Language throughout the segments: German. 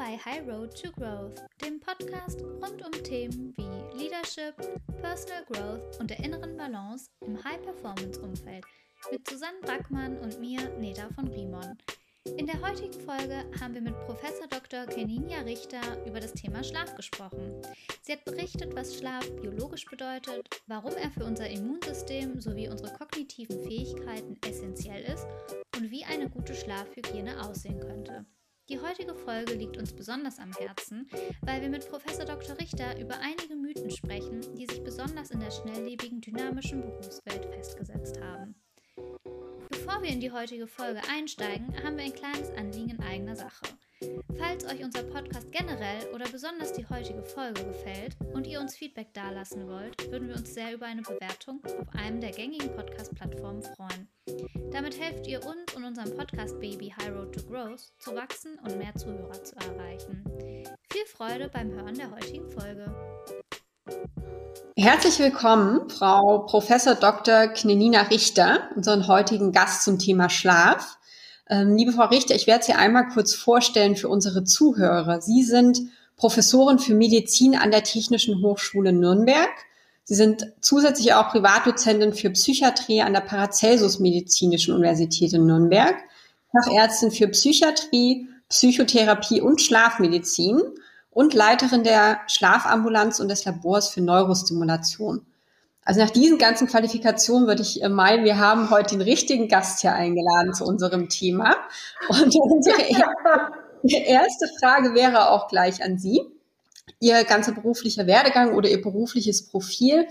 bei High Road to Growth, dem Podcast rund um Themen wie Leadership, Personal Growth und der inneren Balance im High-Performance-Umfeld mit Susanne Brackmann und mir, Neda von Rimon. In der heutigen Folge haben wir mit Professor Dr. Keninia Richter über das Thema Schlaf gesprochen. Sie hat berichtet, was Schlaf biologisch bedeutet, warum er für unser Immunsystem sowie unsere kognitiven Fähigkeiten essentiell ist und wie eine gute Schlafhygiene aussehen könnte. Die heutige Folge liegt uns besonders am Herzen, weil wir mit Professor Dr. Richter über einige Mythen sprechen, die sich besonders in der schnelllebigen, dynamischen Berufswelt festgesetzt haben. Bevor wir in die heutige Folge einsteigen, haben wir ein kleines Anliegen in eigener Sache. Falls euch unser Podcast generell oder besonders die heutige Folge gefällt und ihr uns Feedback dalassen wollt, würden wir uns sehr über eine Bewertung auf einem der gängigen Podcast-Plattformen freuen. Damit helft ihr uns und unserem Podcast Baby High Road to Growth zu wachsen und mehr Zuhörer zu erreichen. Viel Freude beim Hören der heutigen Folge. Herzlich willkommen, Frau Professor Dr. Knenina Richter, unseren heutigen Gast zum Thema Schlaf. Ähm, liebe Frau Richter, ich werde Sie einmal kurz vorstellen für unsere Zuhörer. Sie sind Professorin für Medizin an der Technischen Hochschule Nürnberg. Sie sind zusätzlich auch Privatdozentin für Psychiatrie an der Paracelsus Medizinischen Universität in Nürnberg, Fachärztin für Psychiatrie, Psychotherapie und Schlafmedizin und Leiterin der Schlafambulanz und des Labors für Neurostimulation. Also nach diesen ganzen Qualifikationen würde ich äh, meinen, wir haben heute den richtigen Gast hier eingeladen zu unserem Thema. Und unsere erste Frage wäre auch gleich an Sie. Ihr ganzer beruflicher Werdegang oder Ihr berufliches Profil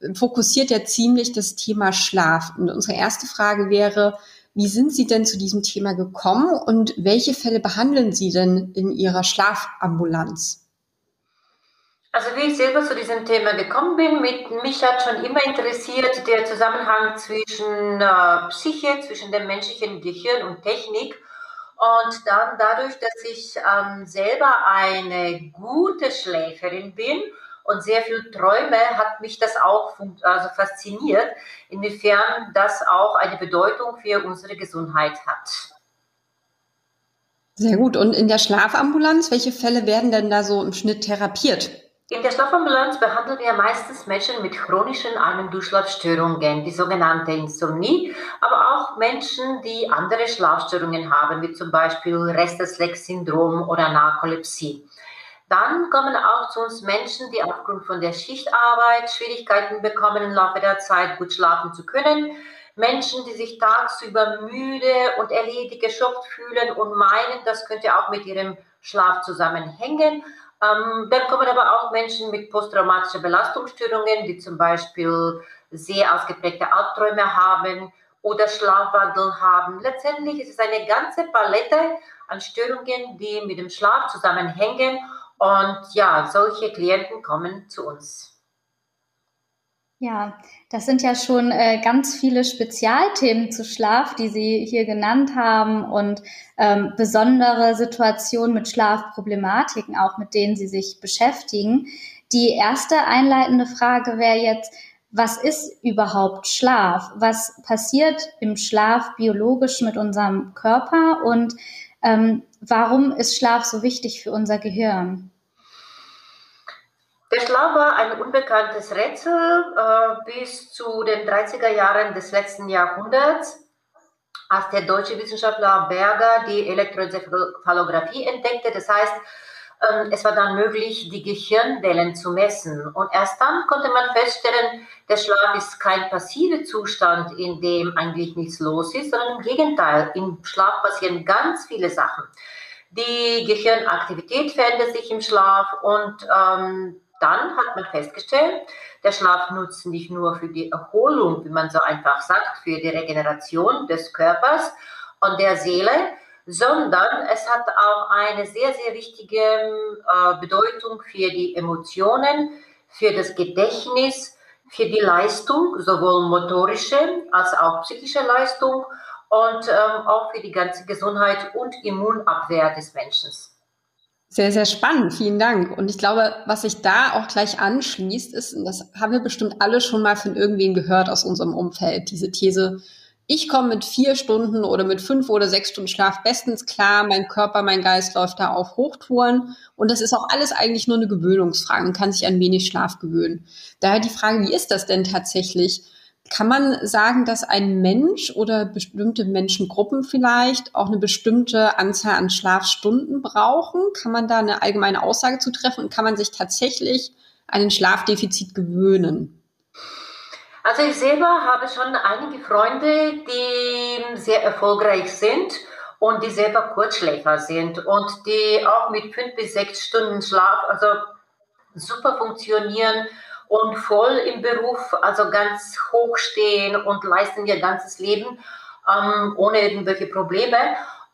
äh, fokussiert ja ziemlich das Thema Schlaf. Und unsere erste Frage wäre, wie sind Sie denn zu diesem Thema gekommen und welche Fälle behandeln Sie denn in Ihrer Schlafambulanz? Also wie ich selber zu diesem Thema gekommen bin, mit, mich hat schon immer interessiert der Zusammenhang zwischen äh, Psyche, zwischen dem menschlichen Gehirn und Technik. Und dann dadurch, dass ich ähm, selber eine gute Schläferin bin und sehr viel träume, hat mich das auch also fasziniert, inwiefern das auch eine Bedeutung für unsere Gesundheit hat. Sehr gut. Und in der Schlafambulanz, welche Fälle werden denn da so im Schnitt therapiert? In der Schlafambulanz behandeln wir meistens Menschen mit chronischen Ein- und Durchschlafstörungen, die sogenannte Insomnie, aber auch Menschen, die andere Schlafstörungen haben, wie zum Beispiel Restless-Leg-Syndrom oder Narkolepsie. Dann kommen auch zu uns Menschen, die aufgrund von der Schichtarbeit Schwierigkeiten bekommen, im Laufe der Zeit gut schlafen zu können. Menschen, die sich tagsüber müde und erledigt geschockt fühlen und meinen, das könnte auch mit ihrem Schlaf zusammenhängen. Ähm, dann kommen aber auch Menschen mit posttraumatischen Belastungsstörungen, die zum Beispiel sehr ausgeprägte Albträume haben oder Schlafwandel haben. Letztendlich ist es eine ganze Palette an Störungen, die mit dem Schlaf zusammenhängen. Und ja, solche Klienten kommen zu uns. Ja, das sind ja schon äh, ganz viele Spezialthemen zu Schlaf, die Sie hier genannt haben und ähm, besondere Situationen mit Schlafproblematiken, auch mit denen Sie sich beschäftigen. Die erste einleitende Frage wäre jetzt, was ist überhaupt Schlaf? Was passiert im Schlaf biologisch mit unserem Körper und ähm, warum ist Schlaf so wichtig für unser Gehirn? Der Schlaf war ein unbekanntes Rätsel äh, bis zu den 30er Jahren des letzten Jahrhunderts, als der deutsche Wissenschaftler Berger die Elektroenzephalographie entdeckte. Das heißt, ähm, es war dann möglich, die Gehirnwellen zu messen. Und erst dann konnte man feststellen, der Schlaf ist kein passiver Zustand, in dem eigentlich nichts los ist, sondern im Gegenteil, im Schlaf passieren ganz viele Sachen. Die Gehirnaktivität verändert sich im Schlaf und ähm, dann hat man festgestellt, der Schlaf nutzt nicht nur für die Erholung, wie man so einfach sagt, für die Regeneration des Körpers und der Seele, sondern es hat auch eine sehr, sehr wichtige äh, Bedeutung für die Emotionen, für das Gedächtnis, für die Leistung, sowohl motorische als auch psychische Leistung und ähm, auch für die ganze Gesundheit und Immunabwehr des Menschen. Sehr, sehr spannend. Vielen Dank. Und ich glaube, was sich da auch gleich anschließt, ist, und das haben wir bestimmt alle schon mal von irgendwem gehört aus unserem Umfeld, diese These, ich komme mit vier Stunden oder mit fünf oder sechs Stunden Schlaf bestens klar. Mein Körper, mein Geist läuft da auf Hochtouren. Und das ist auch alles eigentlich nur eine Gewöhnungsfrage. Man kann sich an wenig Schlaf gewöhnen. Daher die Frage, wie ist das denn tatsächlich? Kann man sagen, dass ein Mensch oder bestimmte Menschengruppen vielleicht auch eine bestimmte Anzahl an Schlafstunden brauchen? Kann man da eine allgemeine Aussage zu treffen und kann man sich tatsächlich an ein Schlafdefizit gewöhnen? Also ich selber habe schon einige Freunde, die sehr erfolgreich sind und die selber Kurzschläfer sind und die auch mit fünf bis sechs Stunden Schlaf also super funktionieren und voll im Beruf, also ganz hoch stehen und leisten ihr ganzes Leben ähm, ohne irgendwelche Probleme.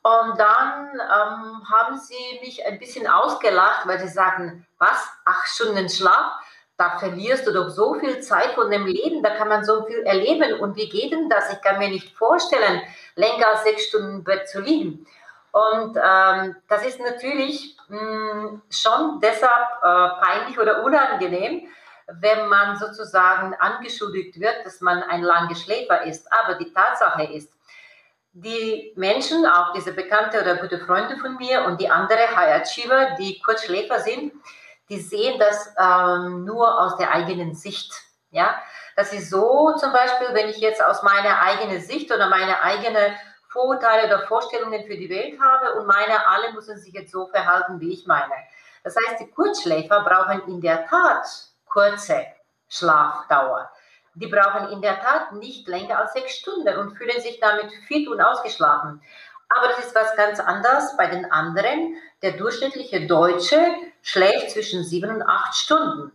Und dann ähm, haben sie mich ein bisschen ausgelacht, weil sie sagen, was, acht Stunden Schlaf? da verlierst du doch so viel Zeit von dem Leben, da kann man so viel erleben. Und wie geht denn das? Ich kann mir nicht vorstellen, länger als sechs Stunden Bett zu liegen. Und ähm, das ist natürlich mh, hm, schon deshalb äh, peinlich oder unangenehm, wenn man sozusagen angeschuldigt wird, dass man ein langer Schläfer ist. Aber die Tatsache ist, die Menschen, auch diese bekannte oder gute Freunde von mir und die andere High Achiever, die Kurzschläfer sind, die sehen das ähm, nur aus der eigenen Sicht. Ja, das ist so zum Beispiel, wenn ich jetzt aus meiner eigenen Sicht oder meine eigene Vorurteile oder Vorstellungen für die Welt habe und meine, alle müssen sich jetzt so verhalten, wie ich meine. Das heißt, die Kurzschläfer brauchen in der Tat kurze Schlafdauer. Die brauchen in der Tat nicht länger als sechs Stunden und fühlen sich damit fit und ausgeschlafen. Aber das ist was ganz anderes bei den anderen. Der durchschnittliche Deutsche schläft zwischen sieben und acht Stunden.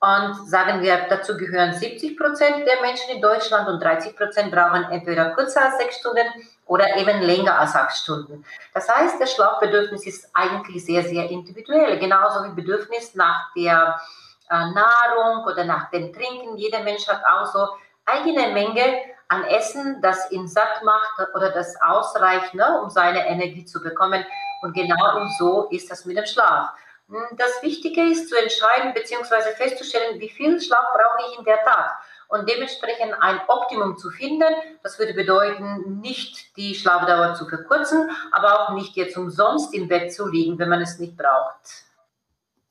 Und sagen wir, dazu gehören 70 Prozent der Menschen in Deutschland und 30 Prozent brauchen entweder kürzer als sechs Stunden oder eben länger als acht Stunden. Das heißt, das Schlafbedürfnis ist eigentlich sehr, sehr individuell. Genauso wie Bedürfnis nach der äh, Nahrung oder nach dem Trinken. Jeder Mensch hat auch so eigene Menge an Essen, das ihn satt macht oder das ausreicht, ne, um seine Energie zu bekommen. Und genau so ist das mit dem Schlaf. Hm, das Wichtige ist zu entscheiden bzw. festzustellen, wie viel Schlaf brauche ich in der Tat und dementsprechend ein Optimum zu finden. Das würde bedeuten, nicht die Schlafdauer zu verkürzen, aber auch nicht jetzt umsonst im Bett zu liegen, wenn man es nicht braucht.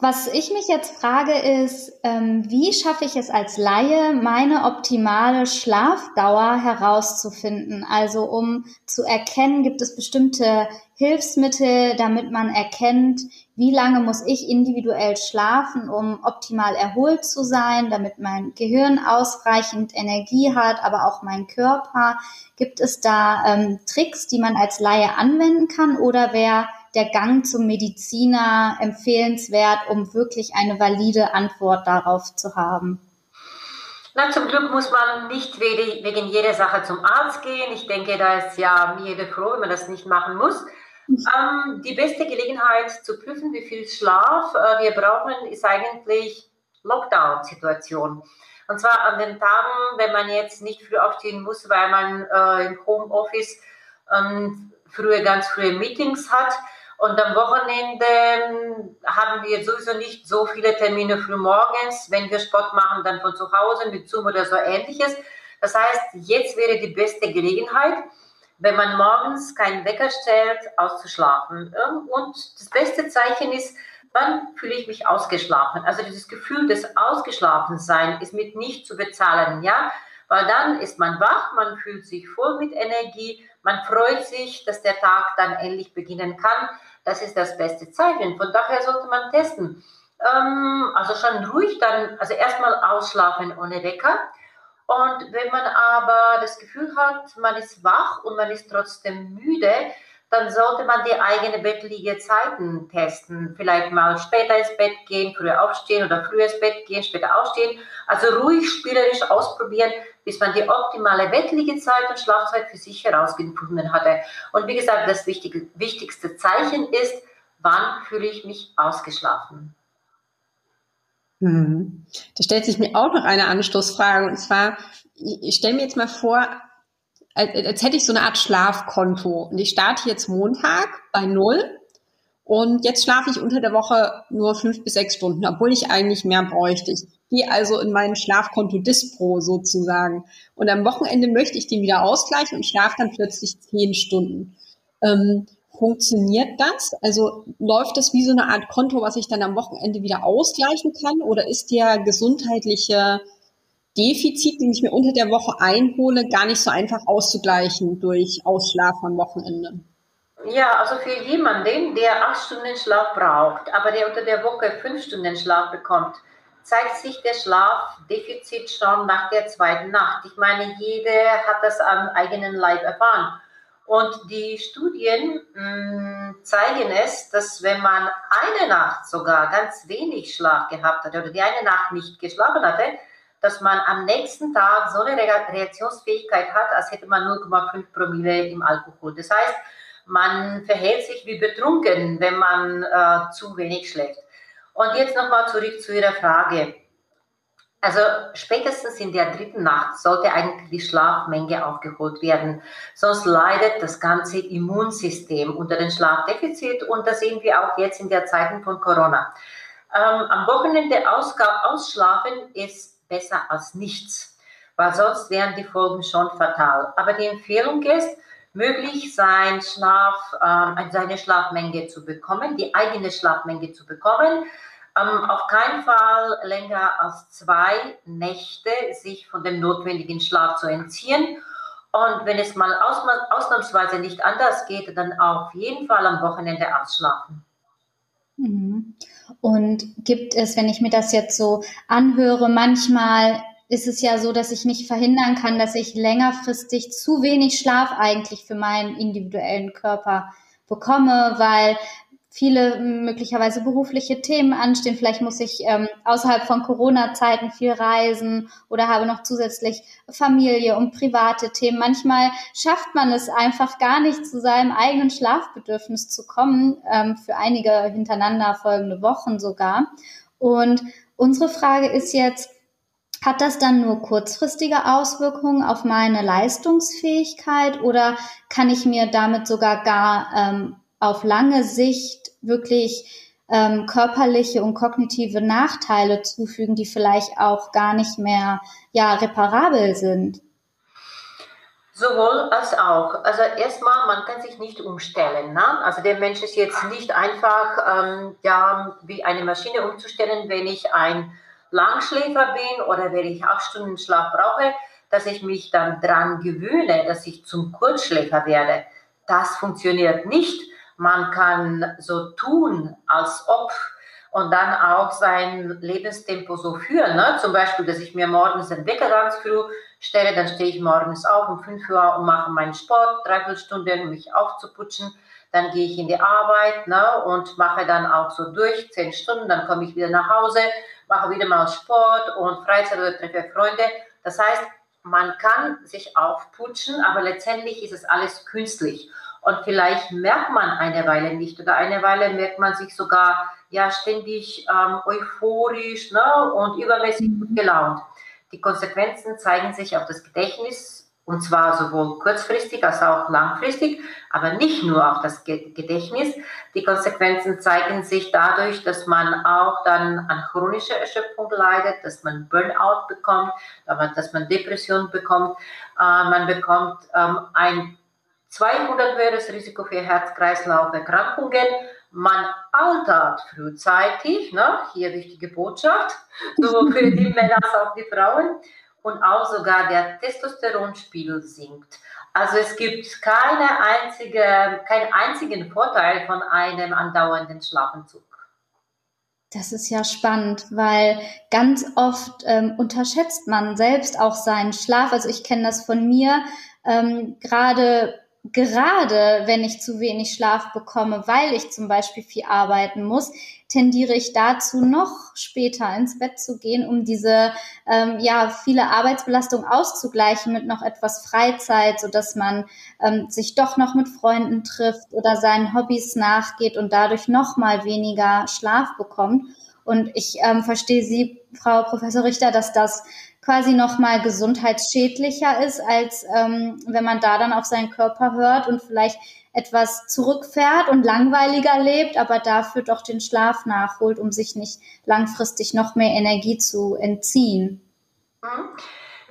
Was ich mich jetzt frage ist, ähm, wie schaffe ich es als Laie, meine optimale Schlafdauer herauszufinden? Also um zu erkennen, gibt es bestimmte Hilfsmittel, damit man erkennt, wie lange muss ich individuell schlafen, um optimal erholt zu sein, damit mein Gehirn ausreichend Energie hat, aber auch mein Körper. Gibt es da ähm, Tricks, die man als Laie anwenden kann oder wer der Gang zum Mediziner empfehlenswert, um wirklich eine valide Antwort darauf zu haben? Na, zum Glück muss man nicht wegen jeder Sache zum Arzt gehen. Ich denke, da ist ja jeder froh, wenn man das nicht machen muss. Ähm, die beste Gelegenheit zu prüfen, wie viel Schlaf äh, wir brauchen, ist eigentlich Lockdown-Situation. Und zwar an den Tagen, wenn man jetzt nicht früh aufstehen muss, weil man äh, im Homeoffice ähm, früher ganz frühe Meetings hat, und am Wochenende haben wir sowieso nicht so viele Termine früh morgens. Wenn wir Sport machen, dann von zu Hause mit Zoom oder so ähnliches. Das heißt, jetzt wäre die beste Gelegenheit, wenn man morgens keinen Wecker stellt, auszuschlafen. Und das beste Zeichen ist, wann fühle ich mich ausgeschlafen? Also dieses Gefühl des Ausgeschlafensein ist mit nicht zu bezahlen, ja? Weil dann ist man wach, man fühlt sich voll mit Energie, man freut sich, dass der Tag dann endlich beginnen kann. Das ist das beste Zeichen. Von daher sollte man testen. Ähm, also schon ruhig dann, also erstmal ausschlafen ohne Wecker. Und wenn man aber das Gefühl hat, man ist wach und man ist trotzdem müde, dann sollte man die eigene Bettliegezeiten testen. Vielleicht mal später ins Bett gehen, früher aufstehen oder früher ins Bett gehen, später aufstehen. Also ruhig spielerisch ausprobieren, bis man die optimale Bettliegezeit und Schlafzeit für sich herausgefunden hatte. Und wie gesagt, das wichtige, wichtigste Zeichen ist, wann fühle ich mich ausgeschlafen. Mhm. Da stellt sich mir auch noch eine Anstoßfrage und zwar, ich stelle mir jetzt mal vor, als hätte ich so eine Art Schlafkonto. Und ich starte jetzt Montag bei null und jetzt schlafe ich unter der Woche nur fünf bis sechs Stunden, obwohl ich eigentlich mehr bräuchte. Ich gehe also in mein Schlafkonto Dispro sozusagen. Und am Wochenende möchte ich den wieder ausgleichen und schlafe dann plötzlich zehn Stunden. Ähm, funktioniert das? Also läuft das wie so eine Art Konto, was ich dann am Wochenende wieder ausgleichen kann? Oder ist der gesundheitliche Defizit, den ich mir unter der Woche einhole, gar nicht so einfach auszugleichen durch Ausschlafen am Wochenende? Ja, also für jemanden, der acht Stunden Schlaf braucht, aber der unter der Woche fünf Stunden Schlaf bekommt, zeigt sich der Schlafdefizit schon nach der zweiten Nacht. Ich meine, jeder hat das am eigenen Leib erfahren. Und die Studien mh, mm, zeigen es, dass wenn man eine Nacht sogar ganz wenig Schlaf gehabt hat oder die eine Nacht nicht geschlafen hatte, dass man am nächsten Tag so eine Reaktionsfähigkeit hat, als hätte man 0,5 Promille im Alkohol. Das heißt, man verhält sich wie betrunken, wenn man äh, zu wenig schläft. Und jetzt nochmal zurück zu Ihrer Frage. Also spätestens in der dritten Nacht sollte eigentlich die Schlafmenge aufgeholt werden. Sonst leidet das ganze Immunsystem unter dem Schlafdefizit und das sehen wir auch jetzt in der Zeiten von Corona. Ähm, am Wochenende ausschlafen ist besser als nichts, weil sonst wären die Folgen schon fatal. Aber die Empfehlung ist, möglich sein Schlaf, äh, seine Schlafmenge zu bekommen, die eigene Schlafmenge zu bekommen ähm, auf keinen Fall länger als zwei Nächte sich von dem notwendigen Schlaf zu entziehen. Und wenn es mal ausnahmsweise nicht anders geht, dann auf jeden Fall am Wochenende ausschlafen. Mhm. Und gibt es, wenn ich mir das jetzt so anhöre, manchmal ist es ja so, dass ich nicht verhindern kann, dass ich längerfristig zu wenig Schlaf eigentlich für meinen individuellen Körper bekomme, weil viele möglicherweise berufliche Themen anstehen. Vielleicht muss ich ähm, außerhalb von Corona-Zeiten viel reisen oder habe noch zusätzlich Familie und private Themen. Manchmal schafft man es einfach gar nicht, zu seinem eigenen Schlafbedürfnis zu kommen, ähm, für einige hintereinander folgende Wochen sogar. Und unsere Frage ist jetzt, hat das dann nur kurzfristige Auswirkungen auf meine Leistungsfähigkeit oder kann ich mir damit sogar gar ähm, auf lange Sicht wirklich ähm, körperliche und kognitive Nachteile zufügen, die vielleicht auch gar nicht mehr ja, reparabel sind. Sowohl als auch. Also erstmal, man kann sich nicht umstellen. Ne? Also der Mensch ist jetzt nicht einfach ähm, ja, wie eine Maschine umzustellen, wenn ich ein Langschläfer bin oder wenn ich acht Stunden Schlaf brauche, dass ich mich dann dran gewöhne, dass ich zum Kurzschläfer werde. Das funktioniert nicht man kann so tun, als ob und dann auch sein Lebenstempo so führen. Ne? Zum Beispiel, dass ich mir morgens den Wecker ganz früh stelle, dann stehe ich morgens auf um 5 Uhr und mache meinen Sport, dreiviertel Stunde, um mich aufzuputschen. Dann gehe ich in die Arbeit ne, und mache dann auch so durch, zehn Stunden, dann komme ich wieder nach Hause, mache wieder mal Sport und Freizeit oder treffe Freunde. Das heißt, man kann sich aufputschen, aber letztendlich ist es alles künstlich. Und vielleicht merkt man eine Weile nicht oder eine Weile merkt man sich sogar ja ständig ähm, euphorisch ne, und übermäßig gut gelaunt. Die Konsequenzen zeigen sich auf das Gedächtnis und zwar sowohl kurzfristig als auch langfristig, aber nicht nur auf das Gedächtnis. Die Konsequenzen zeigen sich dadurch, dass man auch dann an chronischer Erschöpfung leidet, dass man Burnout bekommt, dass man Depression bekommt. Äh, man bekommt ähm, ein 200 wäre das Risiko für Herz-Kreislauf-Erkrankungen. Man altert frühzeitig, ne? hier wichtige Botschaft, sowohl für die Männer als auch die Frauen. Und auch sogar der Testosteronspiegel sinkt. Also es gibt keine einzige, keinen einzigen Vorteil von einem andauernden Schlafentzug. Das ist ja spannend, weil ganz oft ähm, unterschätzt man selbst auch seinen Schlaf. Also ich kenne das von mir, ähm, gerade gerade wenn ich zu wenig Schlaf bekomme, weil ich zum Beispiel viel arbeiten muss, tendiere ich dazu, noch später ins Bett zu gehen, um diese ähm, ja viele Arbeitsbelastung auszugleichen mit noch etwas Freizeit, so dass man ähm, sich doch noch mit Freunden trifft oder seinen Hobbys nachgeht und dadurch noch mal weniger Schlaf bekommt. Und ich ähm, verstehe Sie, Frau Professor Richter, dass das quasi nochmal gesundheitsschädlicher ist, als ähm, wenn man da dann auf seinen Körper hört und vielleicht etwas zurückfährt und langweiliger lebt, aber dafür doch den Schlaf nachholt, um sich nicht langfristig noch mehr Energie zu entziehen. Mhm.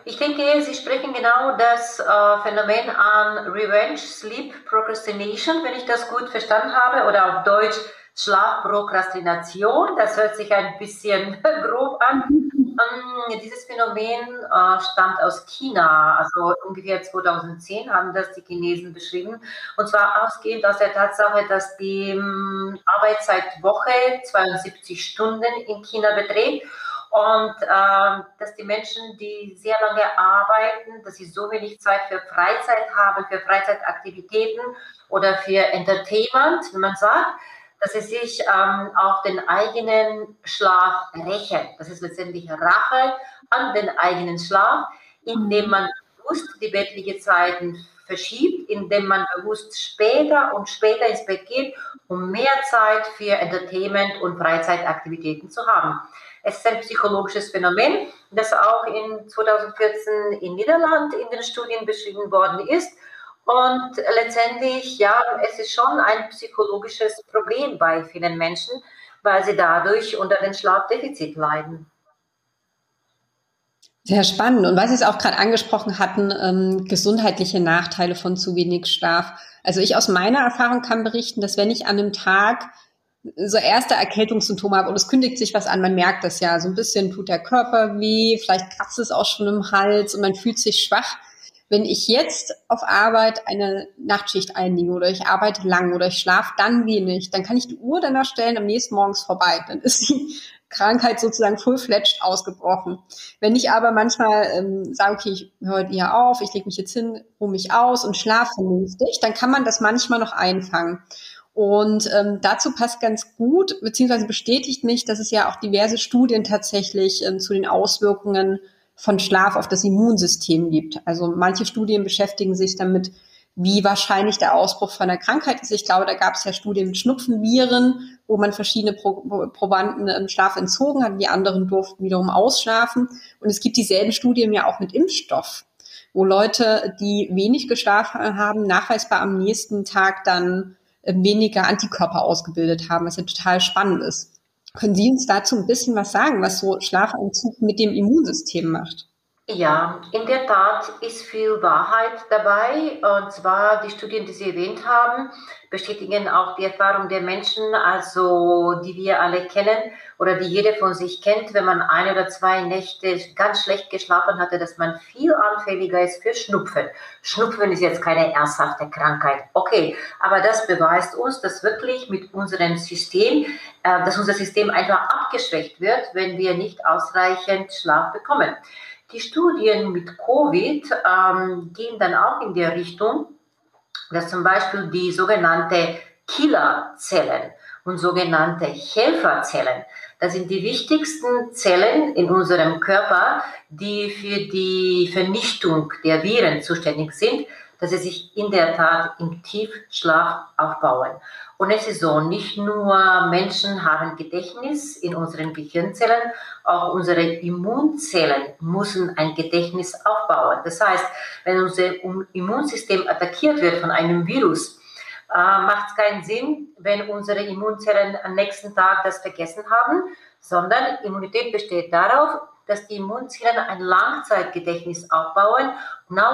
Ich denke, Sie sprechen genau das äh, Phänomen an Revenge Sleep Procrastination, wenn ich das gut verstanden habe, oder auf Deutsch Schlafprokrastination. Das hört sich ein bisschen grob an. Um, dieses Phänomen äh, stammt aus China, also ungefähr 2010 haben das die Chinesen beschrieben. Und zwar ausgehend aus der Tatsache, dass die ähm, Arbeitszeitwoche 72 Stunden in China beträgt und äh, dass die Menschen, die sehr lange arbeiten, dass sie so wenig Zeit für Freizeit haben, für Freizeitaktivitäten oder für Entertainment, wie man sagt, dass sie sich ähm, auf den eigenen Schlaf rächen. Das ist letztendlich Rache an den eigenen Schlaf, indem man bewusst die bettliche Zeiten verschiebt, indem man bewusst später und später ins Bett geht, um mehr Zeit für Entertainment und Freizeitaktivitäten zu haben. Es ist ein psychologisches Phänomen, das auch in 2014 in Niederland in den Studien beschrieben worden ist und letztendlich, ja, es ist schon ein psychologisches Problem bei vielen Menschen, weil sie dadurch unter dem Schlafdefizit leiden. Sehr spannend. Und weil Sie es auch gerade angesprochen hatten, ähm, gesundheitliche Nachteile von zu wenig Schlaf. Also ich aus meiner Erfahrung kann berichten, dass wenn ich an einem Tag so erste Erkältungssymptome habe und es kündigt sich was an, man merkt das ja, so ein bisschen tut der Körper weh, vielleicht kratzt es auch schon im Hals und man fühlt sich schwach wenn ich jetzt auf Arbeit eine Nachtschicht einlege oder ich arbeite lang oder ich schlafe dann wenig, dann kann ich die Uhr danach stellen, am nächsten Morgens vorbei. Dann ist die Krankheit sozusagen full-fledged ausgebrochen. Wenn ich aber manchmal ähm, sage, okay, ich höre eher auf, ich lege mich jetzt hin, ruhe mich aus und schlafe vernünftig, dann kann man das manchmal noch einfangen. Und ähm, dazu passt ganz gut, beziehungsweise bestätigt mich, dass es ja auch diverse Studien tatsächlich ähm, zu den Auswirkungen von Schlaf auf das Immunsystem gibt. Also manche Studien beschäftigen sich damit, wie wahrscheinlich der Ausbruch von einer Krankheit ist. Ich glaube, da gab es ja Studien mit Schnupfenviren, wo man verschiedene Pro Probanden im Schlaf entzogen hat, die anderen durften wiederum ausschlafen. Und es gibt dieselben Studien ja auch mit Impfstoff, wo Leute, die wenig geschlafen haben, nachweisbar am nächsten Tag dann äh, weniger Antikörper ausgebildet haben, was ja total spannend ist. Können Sie uns dazu ein bisschen was sagen, was so Schlafentzug mit dem Immunsystem macht? Ja, in der Tat ist viel Wahrheit dabei. Und zwar die Studien, die Sie erwähnt haben, bestätigen auch die Erfahrung der Menschen, also die wir alle kennen oder die jeder von sich kennt, wenn man ein oder zwei Nächte ganz schlecht geschlafen hatte, dass man viel anfälliger ist für Schnupfen. Schnupfen ist jetzt keine ernsthafte Krankheit. Okay, aber das beweist uns, dass wirklich mit unserem System, äh, dass unser System einfach abgeschwächt wird, wenn wir nicht ausreichend Schlaf bekommen. Die Studien mit Covid ähm, gehen dann auch in der Richtung, dass zum Beispiel die sogenannte Killerzellen und sogenannte Helferzellen, das sind die wichtigsten Zellen in unserem Körper, die für die Vernichtung der Viren zuständig sind, dass sie sich in der Tat im Tiefschlaf aufbauen. Und es ist so, nicht nur Menschen haben Gedächtnis in unseren Gehirnzellen, auch unsere Immunzellen müssen ein Gedächtnis aufbauen. Das heißt, wenn unser Immunsystem attackiert wird von einem Virus, äh, macht es keinen Sinn, wenn unsere Immunzellen am nächsten Tag das vergessen haben, sondern Immunität besteht darauf, dass die Immunzellen ein Langzeitgedächtnis aufbauen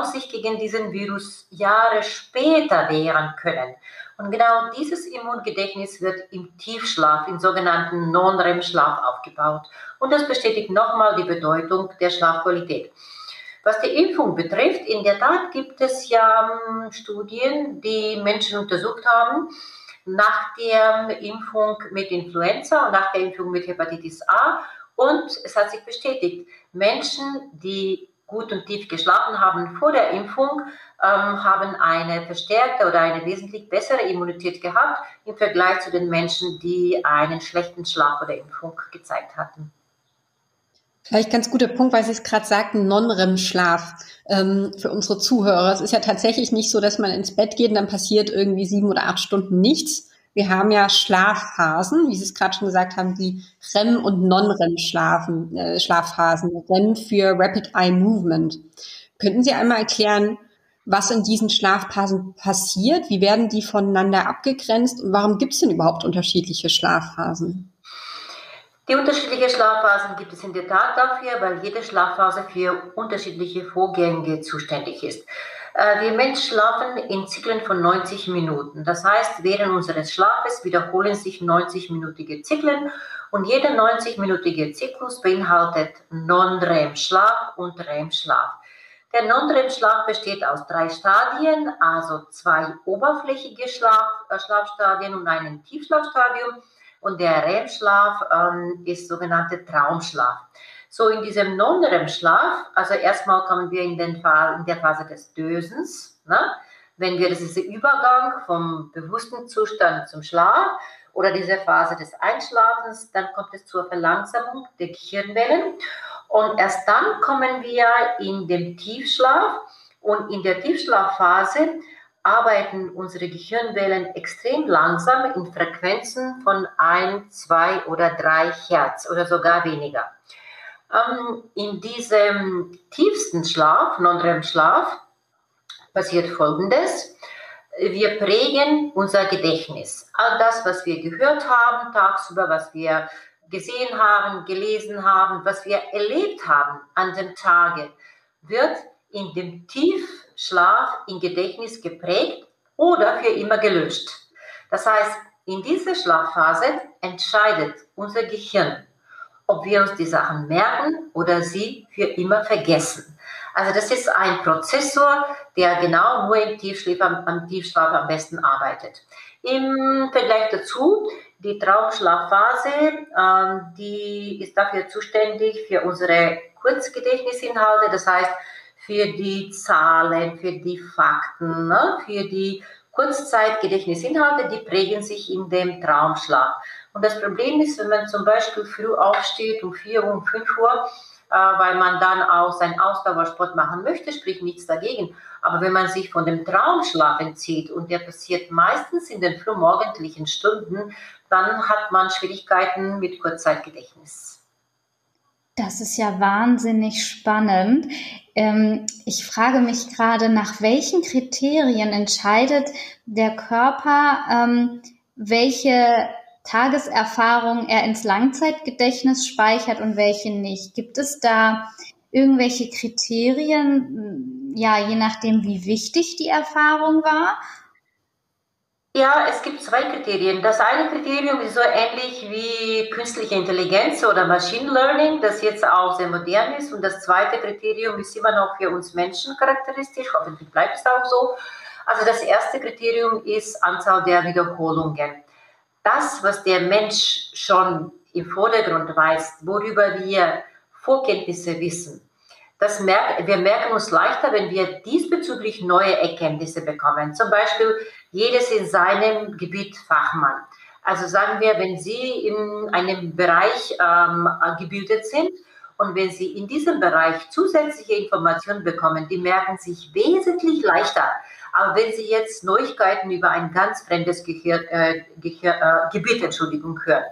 sich gegen diesen Virus Jahre später wehren können. Und genau dieses Immungedächtnis wird im Tiefschlaf, im sogenannten Non-REM-Schlaf aufgebaut. Und das bestätigt nochmal die Bedeutung der Schlafqualität. Was die Impfung betrifft, in der Tat gibt es ja hm, Studien, die Menschen untersucht haben, nach der Impfung mit Influenza und nach der Impfung mit Hepatitis A. Und es hat sich bestätigt, Menschen, die gut und tief geschlafen haben vor der Impfung, ähm, haben eine verstärkte oder eine wesentlich bessere Immunität gehabt im Vergleich zu den Menschen, die einen schlechten Schlaf oder Impfung gezeigt hatten. Vielleicht ganz guter Punkt, weil Sie es gerade sagten, Non-REM-Schlaf ähm, für unsere Zuhörer. Es ist ja tatsächlich nicht so, dass man ins Bett geht und dann passiert irgendwie sieben oder acht Stunden nichts, Wir haben ja Schlafphasen, wie Sie es gerade schon gesagt haben, die REM- und Non-REM-Schlafphasen. Äh. REM für Rapid Eye Movement. Könnten Sie einmal erklären, was in diesen Schlafphasen passiert? Wie werden die voneinander abgegrenzt und warum gibt es denn überhaupt unterschiedliche Schlafphasen? Die unterschiedlichen Schlafphasen gibt es in der Tat dafür, weil jede Schlafphase für unterschiedliche Vorgänge zuständig ist. Äh, wir Menschen schlafen in Zyklen von 90 Minuten. Das heißt, während unseres Schlafes wiederholen sich 90-minütige Zyklen und jeder 90-minütige Zyklus beinhaltet Non-REM-Schlaf und REM-Schlaf. Der Non-REM-Schlaf besteht aus drei Stadien, also zwei oberflächige Schlaf, äh, Schlafstadien und einem Tiefschlafstadium und der REM-Schlaf ähm, ist sogenannte Traumschlaf. So in diesem Non-REM-Schlaf, also erstmal kommen wir in, den in der Phase des Dösens, ne? wenn wir diesen Übergang vom bewussten Zustand zum Schlaf oder diese Phase des Einschlafens, dann kommt es zur Verlangsamung der Gehirnwellen und erst dann kommen wir in den Tiefschlaf und in der Tiefschlafphase arbeiten unsere Gehirnwellen extrem langsam in Frequenzen von 1, 2 oder 3 Hertz oder sogar weniger. Ähm, in diesem tiefsten Schlaf, Non-REM-Schlaf, passiert Folgendes. Wir prägen unser Gedächtnis. All das, was wir gehört haben tagsüber, was wir gesehen haben, gelesen haben, was wir erlebt haben an dem Tage, wird in dem Tiefschlaf im Gedächtnis geprägt oder für immer gelöscht. Das heißt, in dieser Schlafphase entscheidet unser Gehirn, ob wir uns die Sachen merken oder sie für immer vergessen. Also das ist ein Prozessor, der genau nur im Tiefschlaf, am Tiefschlaf am besten arbeitet. Im Vergleich dazu, die Traumschlafphase, ähm, die ist dafür zuständig für unsere Kurzgedächtnisinhalte, das heißt für die Zahlen, für die Fakten, ne, für die Kurzzeitgedächtnisinhalte, die prägen sich in dem Traumschlaf. Und das Problem ist, wenn man zum Beispiel früh aufsteht, um 4 Uhr, um 5 Uhr, äh, weil man dann auch seinen Ausdauersport machen möchte, spricht nichts dagegen. Aber wenn man sich von dem Traumschlaf entzieht und der passiert meistens in den frühmorgendlichen Stunden, dann hat man Schwierigkeiten mit Kurzzeitgedächtnis. Das ist ja wahnsinnig spannend. Ähm, ich frage mich gerade, nach welchen Kriterien entscheidet der Körper, ähm, welche Tageserfahrung er ins Langzeitgedächtnis speichert und welche nicht. Gibt es da irgendwelche Kriterien, ja, je nachdem, wie wichtig die Erfahrung war? Ja, es gibt zwei Kriterien. Das eine Kriterium ist so ähnlich wie künstliche Intelligenz oder Machine Learning, das jetzt auch sehr modern ist. Und das zweite Kriterium ist immer noch für uns Menschen charakteristisch. Hoffentlich bleibt es auch so. Also das erste Kriterium ist Anzahl der Wiederholungen das, was der Mensch schon im Vordergrund weiß, worüber wir Vorkenntnisse wissen, das merk, wir merken uns leichter, wenn wir diesbezüglich neue Erkenntnisse bekommen. Zum Beispiel jedes in seinem Gebiet Fachmann. Also sagen wir, wenn Sie in einem Bereich ähm, gebildet sind und wenn Sie in diesem Bereich zusätzliche Informationen bekommen, die merken sich wesentlich leichter, aber wenn Sie jetzt Neuigkeiten über ein ganz fremdes Gehir äh, Gehir äh, Gebiet Entschuldigung, hören,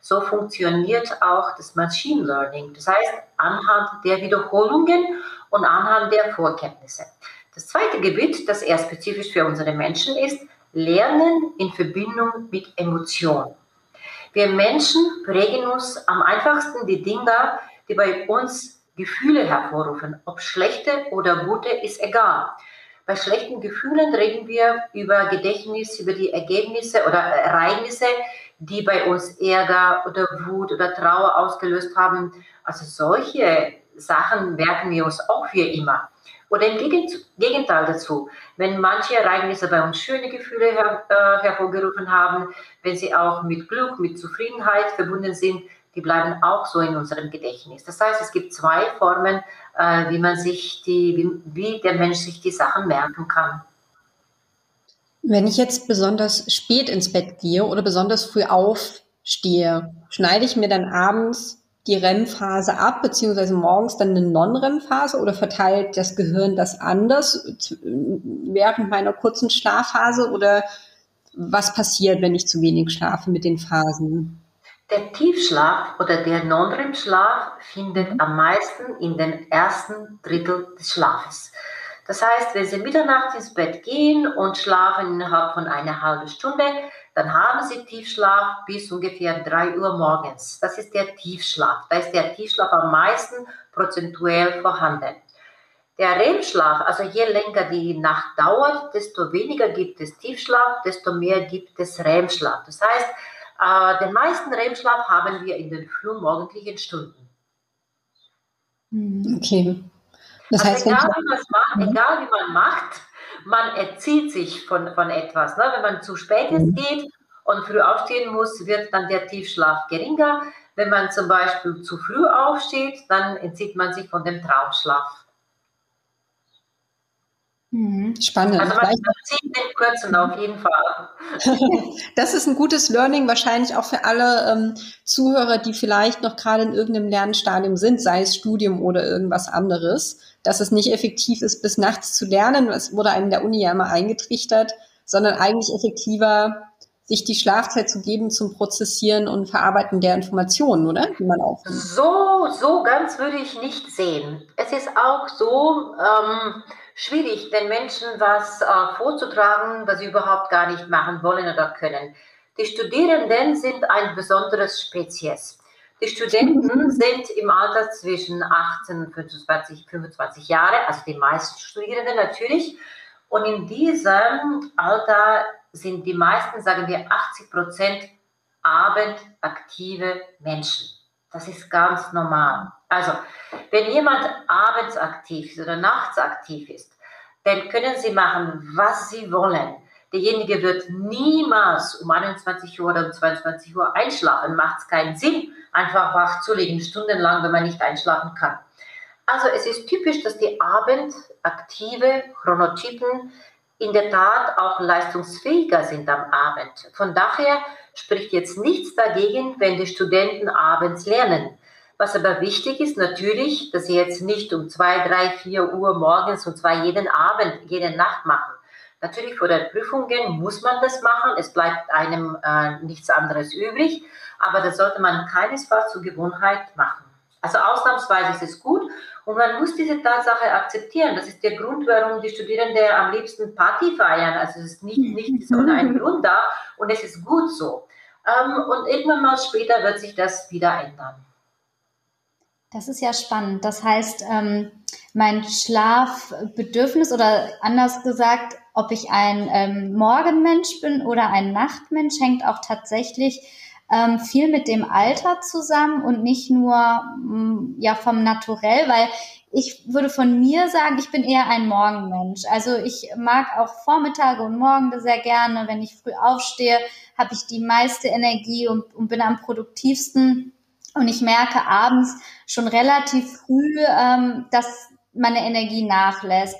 so funktioniert auch das Machine Learning. Das heißt, anhand der Wiederholungen und anhand der Vorkenntnisse. Das zweite Gebiet, das eher spezifisch für unsere Menschen ist, Lernen in Verbindung mit Emotionen. Wir Menschen prägen uns am einfachsten die Dinge, die bei uns Gefühle hervorrufen. Ob schlechte oder gute, ist egal. Bei schlechten Gefühlen reden wir über Gedächtnis, über die Ergebnisse oder Ereignisse, die bei uns Ärger oder Wut oder Trauer ausgelöst haben. Also solche Sachen merken wir uns auch für immer. Oder im Gegenteil dazu, wenn manche Ereignisse bei uns schöne Gefühle her, äh, hervorgerufen haben, wenn sie auch mit Glück, mit Zufriedenheit verbunden sind, die bleiben auch so in unserem Gedächtnis. Das heißt, es gibt zwei Formen, äh, wie man sich die, wie, wie der Mensch sich die Sachen merken kann. Wenn ich jetzt besonders spät ins Bett gehe oder besonders früh aufstehe, schneide ich mir dann abends die REM-Phase ab, beziehungsweise morgens dann eine Non-REM-Phase oder verteilt das Gehirn das anders während meiner kurzen Schlafphase oder was passiert, wenn ich zu wenig schlafe mit den Phasen? Der Tiefschlaf oder der Non-REM-Schlaf findet am meisten in den ersten Drittel des Schlafes. Das heißt, wenn Sie Mitternacht ins Bett gehen und schlafen innerhalb von einer halben Stunde, dann haben Sie Tiefschlaf bis ungefähr 3 Uhr morgens. Das ist der Tiefschlaf. Da ist der Tiefschlaf am meisten prozentuell vorhanden. Der REM-Schlaf, also je länger die Nacht dauert, desto weniger gibt es Tiefschlaf, desto mehr gibt es REM-Schlaf. Das heißt, äh, den meisten REM-Schlaf haben wir in den frühmorgendlichen Stunden. Hm, okay. Das also heißt, egal, wie macht, mhm. egal wie man macht, man erzieht sich von, von etwas. Ne? Wenn man zu spät mhm. geht und früh aufstehen muss, wird dann der Tiefschlaf geringer. Wenn man zum Beispiel zu früh aufsteht, dann entzieht man sich von dem Traumschlaf. Mhm. Spannend. Also man zieht den Kürzen auf jeden Fall. das ist ein gutes Learning, wahrscheinlich auch für alle ähm, Zuhörer, die vielleicht noch gerade in irgendeinem Lernstadium sind, sei es Studium oder irgendwas anderes, dass es nicht effektiv ist, bis nachts zu lernen. Das wurde einem der Uni ja immer eingetrichtert, sondern eigentlich effektiver, sich die Schlafzeit zu geben zum Prozessieren und Verarbeiten der Informationen, oder? Die man auch. So, so ganz würde ich nicht sehen. Es ist auch so, ähm, schwierig, den Menschen was äh, vorzutragen, was sie überhaupt gar nicht machen wollen oder können. Die Studierenden sind ein besonderes Spezies. Die Studenten sind im Alter zwischen 18 und 25, 25 Jahre, also die meisten Studierenden natürlich. Und in diesem Alter sind die meisten, sagen wir 80 Prozent, abendaktive Menschen. Das ist ganz normal. Also, wenn jemand abends aktiv ist oder nachts aktiv ist, dann können Sie machen, was Sie wollen. Derjenige wird niemals um 21 Uhr oder um 22 Uhr einschlafen. Macht es keinen Sinn, einfach wach zu liegen, stundenlang, wenn man nicht einschlafen kann. Also es ist typisch, dass die abendaktive Chronotypen in der Tat auch leistungsfähiger sind am Abend. Von daher spricht jetzt nichts dagegen, wenn die Studenten abends lernen. Was aber wichtig ist natürlich, dass sie jetzt nicht um zwei, drei, vier Uhr morgens und zwar jeden Abend, jede Nacht machen. Natürlich vor der Prüfungen muss man das machen. Es bleibt einem äh, nichts anderes übrig. Aber das sollte man keinesfalls zur Gewohnheit machen. Also ausnahmsweise ist es gut und man muss diese Tatsache akzeptieren. Das ist der Grund, warum die Studierenden am liebsten Party feiern. Also es ist nicht, nicht so ein Grund da und es ist gut so. Ähm, und irgendwann mal später wird sich das wieder ändern. Das ist ja spannend. Das heißt, ähm, mein Schlafbedürfnis oder anders gesagt, ob ich ein ähm, Morgenmensch bin oder ein Nachtmensch, hängt auch tatsächlich ähm, viel mit dem Alter zusammen und nicht nur mm, ja vom Naturell, weil ich würde von mir sagen, ich bin eher ein Morgenmensch. Also ich mag auch Vormittage und Morgen sehr gerne. Wenn ich früh aufstehe, habe ich die meiste Energie und, und bin am produktivsten. Und ich merke abends schon relativ früh, ähm, dass meine Energie nachlässt.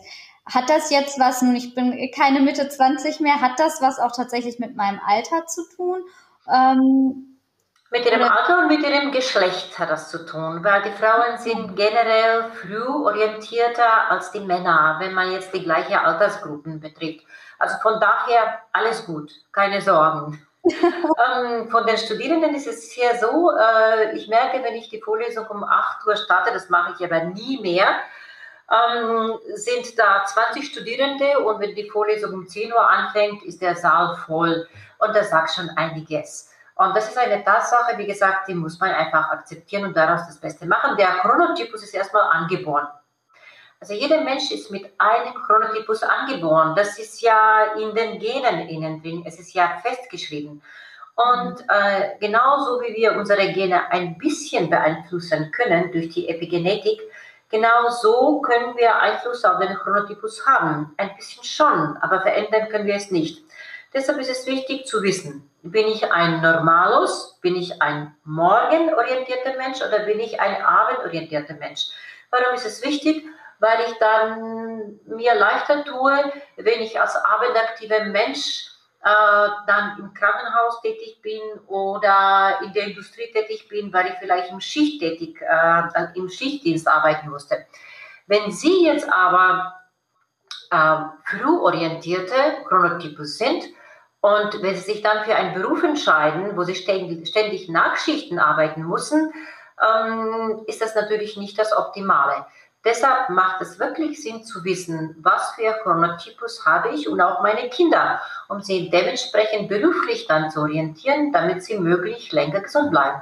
Hat das jetzt was, nun ich bin keine Mitte 20 mehr, hat das was auch tatsächlich mit meinem Alter zu tun? Ähm, mit ihrem Alter und mit ihrem Geschlecht hat das zu tun, weil die Frauen sind generell früh orientierter als die Männer, wenn man jetzt die gleiche Altersgruppen betrifft. Also von daher alles gut, keine Sorgen ähm, von den Studierenden ist es hier so, äh, ich merke, wenn ich die Vorlesung um 8 Uhr starte, das mache ich aber nie mehr, ähm, sind da 20 Studierende und wenn die Vorlesung um 10 Uhr anfängt, ist der Saal voll. Und das sagt schon einiges. Und das ist eine Tatsache, wie gesagt, die muss man einfach akzeptieren und daraus das Beste machen. Der Chronotypus ist erstmal angeboren. Also jeder Mensch ist mit einem Chronotypus angeboren. Das ist ja in den Genen innen drin. Es ist ja festgeschrieben. Und äh, genauso wie wir unsere Gene ein bisschen beeinflussen können durch die Epigenetik, genauso können wir Einfluss auf den Chronotypus haben. Ein bisschen schon, aber verändern können wir es nicht. Deshalb ist es wichtig zu wissen, bin ich ein Normalus, bin ich ein morgenorientierter Mensch oder bin ich ein abendorientierter Mensch? Warum ist es wichtig? Weil ich dann mir leichter tue, wenn ich als abendaktiver Mensch äh, dann im Krankenhaus tätig bin oder in der Industrie tätig bin, weil ich vielleicht im Schicht tätig, äh, im Schichtdienst arbeiten musste. Wenn Sie jetzt aber äh, frühorientierte Chronotypus sind Und wenn sie sich dann für einen Beruf entscheiden, wo sie ständig, ständig Nachschichten arbeiten müssen, ähm, ist das natürlich nicht das Optimale. Deshalb macht es wirklich Sinn zu wissen, was für Chronotypus habe ich und auch meine Kinder, um sie dementsprechend beruflich dann zu orientieren, damit sie möglichst länger gesund bleiben.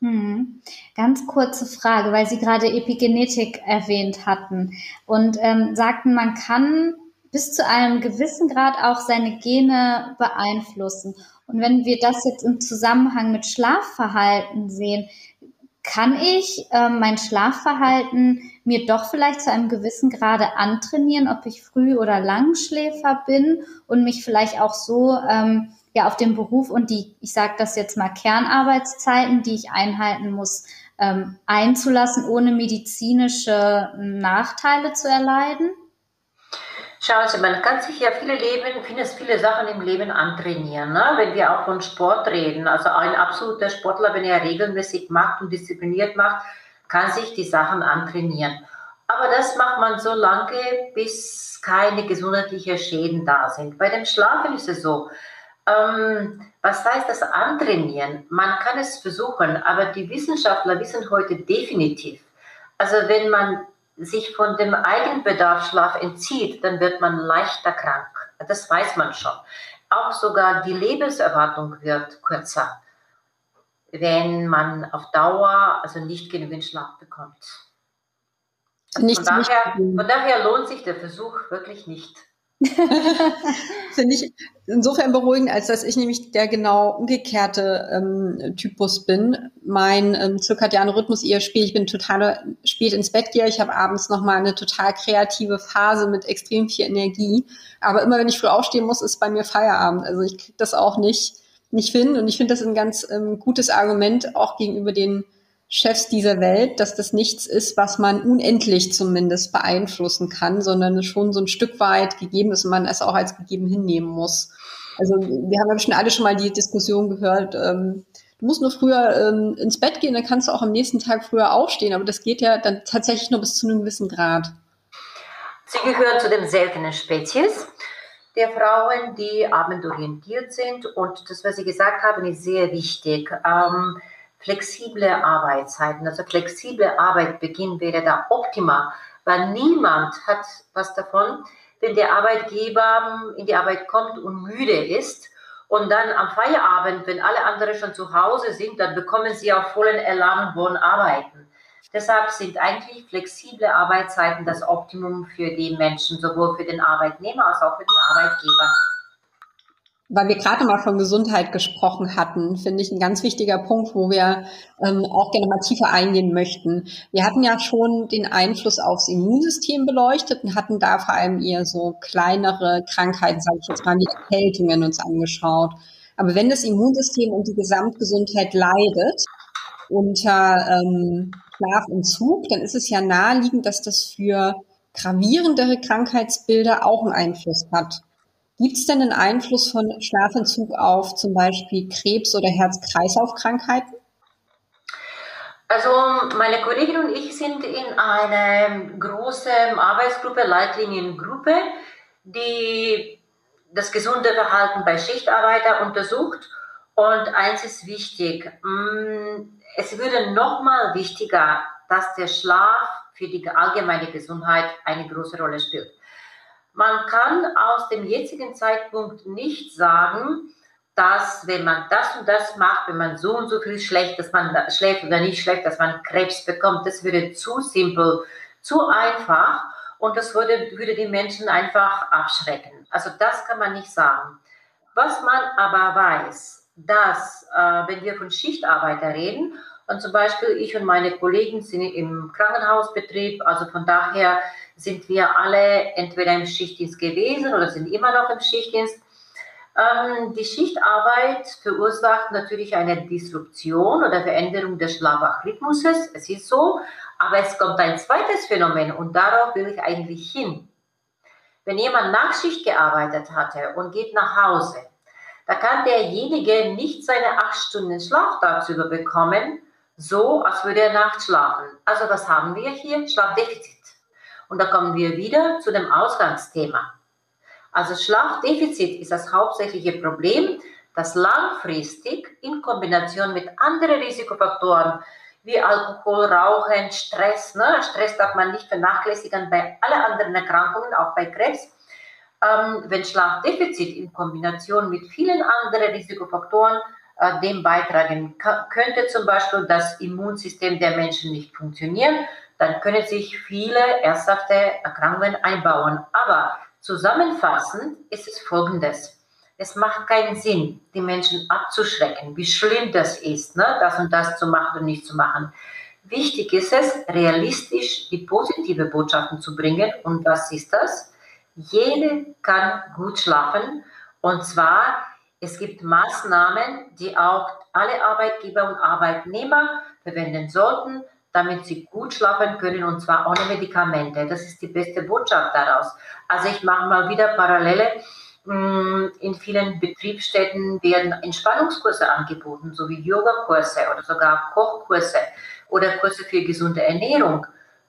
Hm. Ganz kurze Frage, weil Sie gerade Epigenetik erwähnt hatten und ähm, sagten, man kann bis zu einem gewissen Grad auch seine Gene beeinflussen. Und wenn wir das jetzt im Zusammenhang mit Schlafverhalten sehen, kann ich äh, mein Schlafverhalten mir doch vielleicht zu einem gewissen Grade antrainieren, ob ich Früh- oder Langschläfer bin und mich vielleicht auch so ähm, ja auf den Beruf und die, ich sage das jetzt mal, Kernarbeitszeiten, die ich einhalten muss, ähm, einzulassen, ohne medizinische Nachteile zu erleiden? Schauen Sie, man kann sich ja viele Leben, viele, viele Sachen im Leben antrainieren. Ne? Wenn wir auch von Sport reden, also ein absoluter Sportler, wenn er regelmäßig macht und diszipliniert macht, kann sich die Sachen antrainieren. Aber das macht man so lange, bis keine gesundheitlichen Schäden da sind. Bei dem Schlafen ist es so. Ähm, was heißt das antrainieren? Man kann es versuchen, aber die Wissenschaftler wissen heute definitiv, also wenn man sich von dem Eigenbedarfsschlaf entzieht, dann wird man leichter krank. Das weiß man schon. Auch sogar die Lebenserwartung wird kürzer, wenn man auf Dauer also nicht genügend Schlaf bekommt. Nicht, von, daher, von daher lohnt sich der Versuch wirklich nicht. Finde ich insofern beruhigend, als dass ich nämlich der genau umgekehrte ähm, Typus bin. Mein ähm, zirkadianer Rhythmus eher spät. Ich bin total spät ins Bett gehe. Ich habe abends nochmal eine total kreative Phase mit extrem viel Energie. Aber immer wenn ich früh aufstehen muss, ist bei mir Feierabend. Also ich kriege das auch nicht, nicht hin. Und ich finde das ein ganz ähm, gutes Argument auch gegenüber den Chefs dieser Welt, dass das nichts ist, was man unendlich zumindest beeinflussen kann, sondern schon so ein Stück weit gegeben ist und man es auch als gegeben hinnehmen muss. Also wir haben ja schon alle schon mal die Diskussion gehört, ähm, du musst nur früher ähm, ins Bett gehen, dann kannst du auch am nächsten Tag früher aufstehen, aber das geht ja dann tatsächlich nur bis zu einem gewissen Grad. Sie gehören zu den seltenen Spezies der Frauen, die abendorientiert sind und das, was Sie gesagt haben, ist sehr wichtig. Ähm, flexible Arbeitszeiten, also flexible Arbeitbeginn wäre da optimal, weil niemand hat was davon, wenn der Arbeitgeber in die Arbeit kommt und müde ist und dann am Feierabend, wenn alle anderen schon zu Hause sind, dann bekommen sie auf vollen und wollen arbeiten. Deshalb sind eigentlich flexible Arbeitszeiten das Optimum für die Menschen, sowohl für den Arbeitnehmer als auch für den Arbeitgeber weil wir gerade mal von Gesundheit gesprochen hatten, finde ich ein ganz wichtiger Punkt, wo wir ähm, auch gerne mal tiefer eingehen möchten. Wir hatten ja schon den Einfluss aufs Immunsystem beleuchtet und hatten da vor allem eher so kleinere Krankheiten, sage ich jetzt mal, wie Erkältungen uns angeschaut. Aber wenn das Immunsystem und die Gesamtgesundheit leidet unter ähm, Schlafentzug, dann ist es ja naheliegend, dass das für gravierendere Krankheitsbilder auch einen Einfluss hat. Gibt es denn einen Einfluss von Schlafentzug auf zum Beispiel Krebs- oder Herz-Kreislauf-Krankheiten? Also meine Kollegin und ich sind in einer großen Arbeitsgruppe, Leitliniengruppe, die das gesunde Verhalten bei Schichtarbeiter untersucht. Und eins ist wichtig, mm, es würde nochmal wichtiger, dass der Schlaf für die allgemeine Gesundheit eine große Rolle spielt. Man kann aus dem jetzigen Zeitpunkt nicht sagen, dass wenn man das und das macht, wenn man so und so viel schlecht, dass man schläft oder nicht schlecht, dass man Krebs bekommt, das würde zu simpel, zu einfach und das würde, würde die Menschen einfach abschrecken. Also das kann man nicht sagen. Was man aber weiß, dass äh, wenn wir von Schichtarbeiter reden, und zum Beispiel ich und meine Kollegen sind im Krankenhausbetrieb, also von daher sind wir alle entweder im Schichtdienst gewesen oder sind immer noch im Schichtdienst. Ähm, die Schichtarbeit verursacht natürlich eine Disruption oder Veränderung des Schlafrhythmuses. Es ist so, aber es kommt ein zweites Phänomen und darauf will ich eigentlich hin. Wenn jemand Nachtschicht gearbeitet hatte und geht nach Hause, da kann derjenige nicht seine acht Stunden Schlaf tagsüber bekommen, so als würde er nachts schlafen. Also was haben wir hier? Schlafdefizit. Und da kommen wir wieder zu dem Ausgangsthema. Also Schlafdefizit ist das hauptsächliche Problem, das langfristig in Kombination mit anderen Risikofaktoren wie Alkohol, Rauchen, Stress, ne? Stress darf man nicht vernachlässigen bei allen anderen Erkrankungen, auch bei Krebs, ähm, wenn Schlafdefizit in Kombination mit vielen anderen Risikofaktoren äh, dem beitragen könnte, zum Beispiel das Immunsystem der Menschen nicht funktionieren, dann können sich viele ernsthafte Erkrankungen einbauen. Aber zusammenfassend ist es folgendes. Es macht keinen Sinn, die Menschen abzuschrecken, wie schlimm das ist, ne? das und das zu machen und nicht zu machen. Wichtig ist es, realistisch die positive Botschaften zu bringen. Und was ist das? Jede kann gut schlafen. Und zwar, es gibt Maßnahmen, die auch alle Arbeitgeber und Arbeitnehmer verwenden sollten, damit sie gut schlafen können und zwar ohne Medikamente. Das ist die beste Botschaft daraus. Also ich mache mal wieder Parallele. Mm, in vielen Betriebsstätten werden Entspannungskurse angeboten, so wie Yogakurse oder sogar Kochkurse oder Kurse für gesunde Ernährung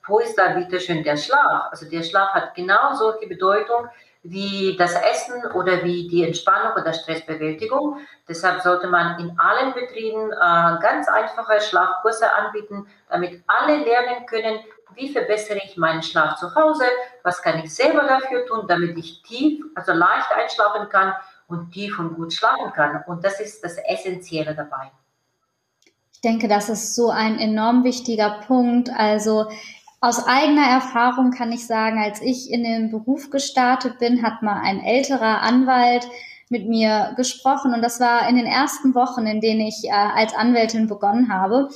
wo ist da bitte schön der Schlaf? Also der Schlaf hat genau solche Bedeutung wie das Essen oder wie die Entspannung oder Stressbewältigung. Deshalb sollte man in allen Betrieben äh, ganz einfache Schlafkurse anbieten, damit alle lernen können, wie verbessere ich meinen Schlaf zu Hause, was kann ich selber dafür tun, damit ich tief, also leicht einschlafen kann und tief und gut schlafen kann. Und das ist das Essentielle dabei. Ich denke, das ist so ein enorm wichtiger Punkt. Also aus eigener Erfahrung kann ich sagen, als ich in den Beruf gestartet bin, hat mal ein älterer Anwalt mit mir gesprochen und das war in den ersten Wochen, in denen ich äh, als Anwältin begonnen habe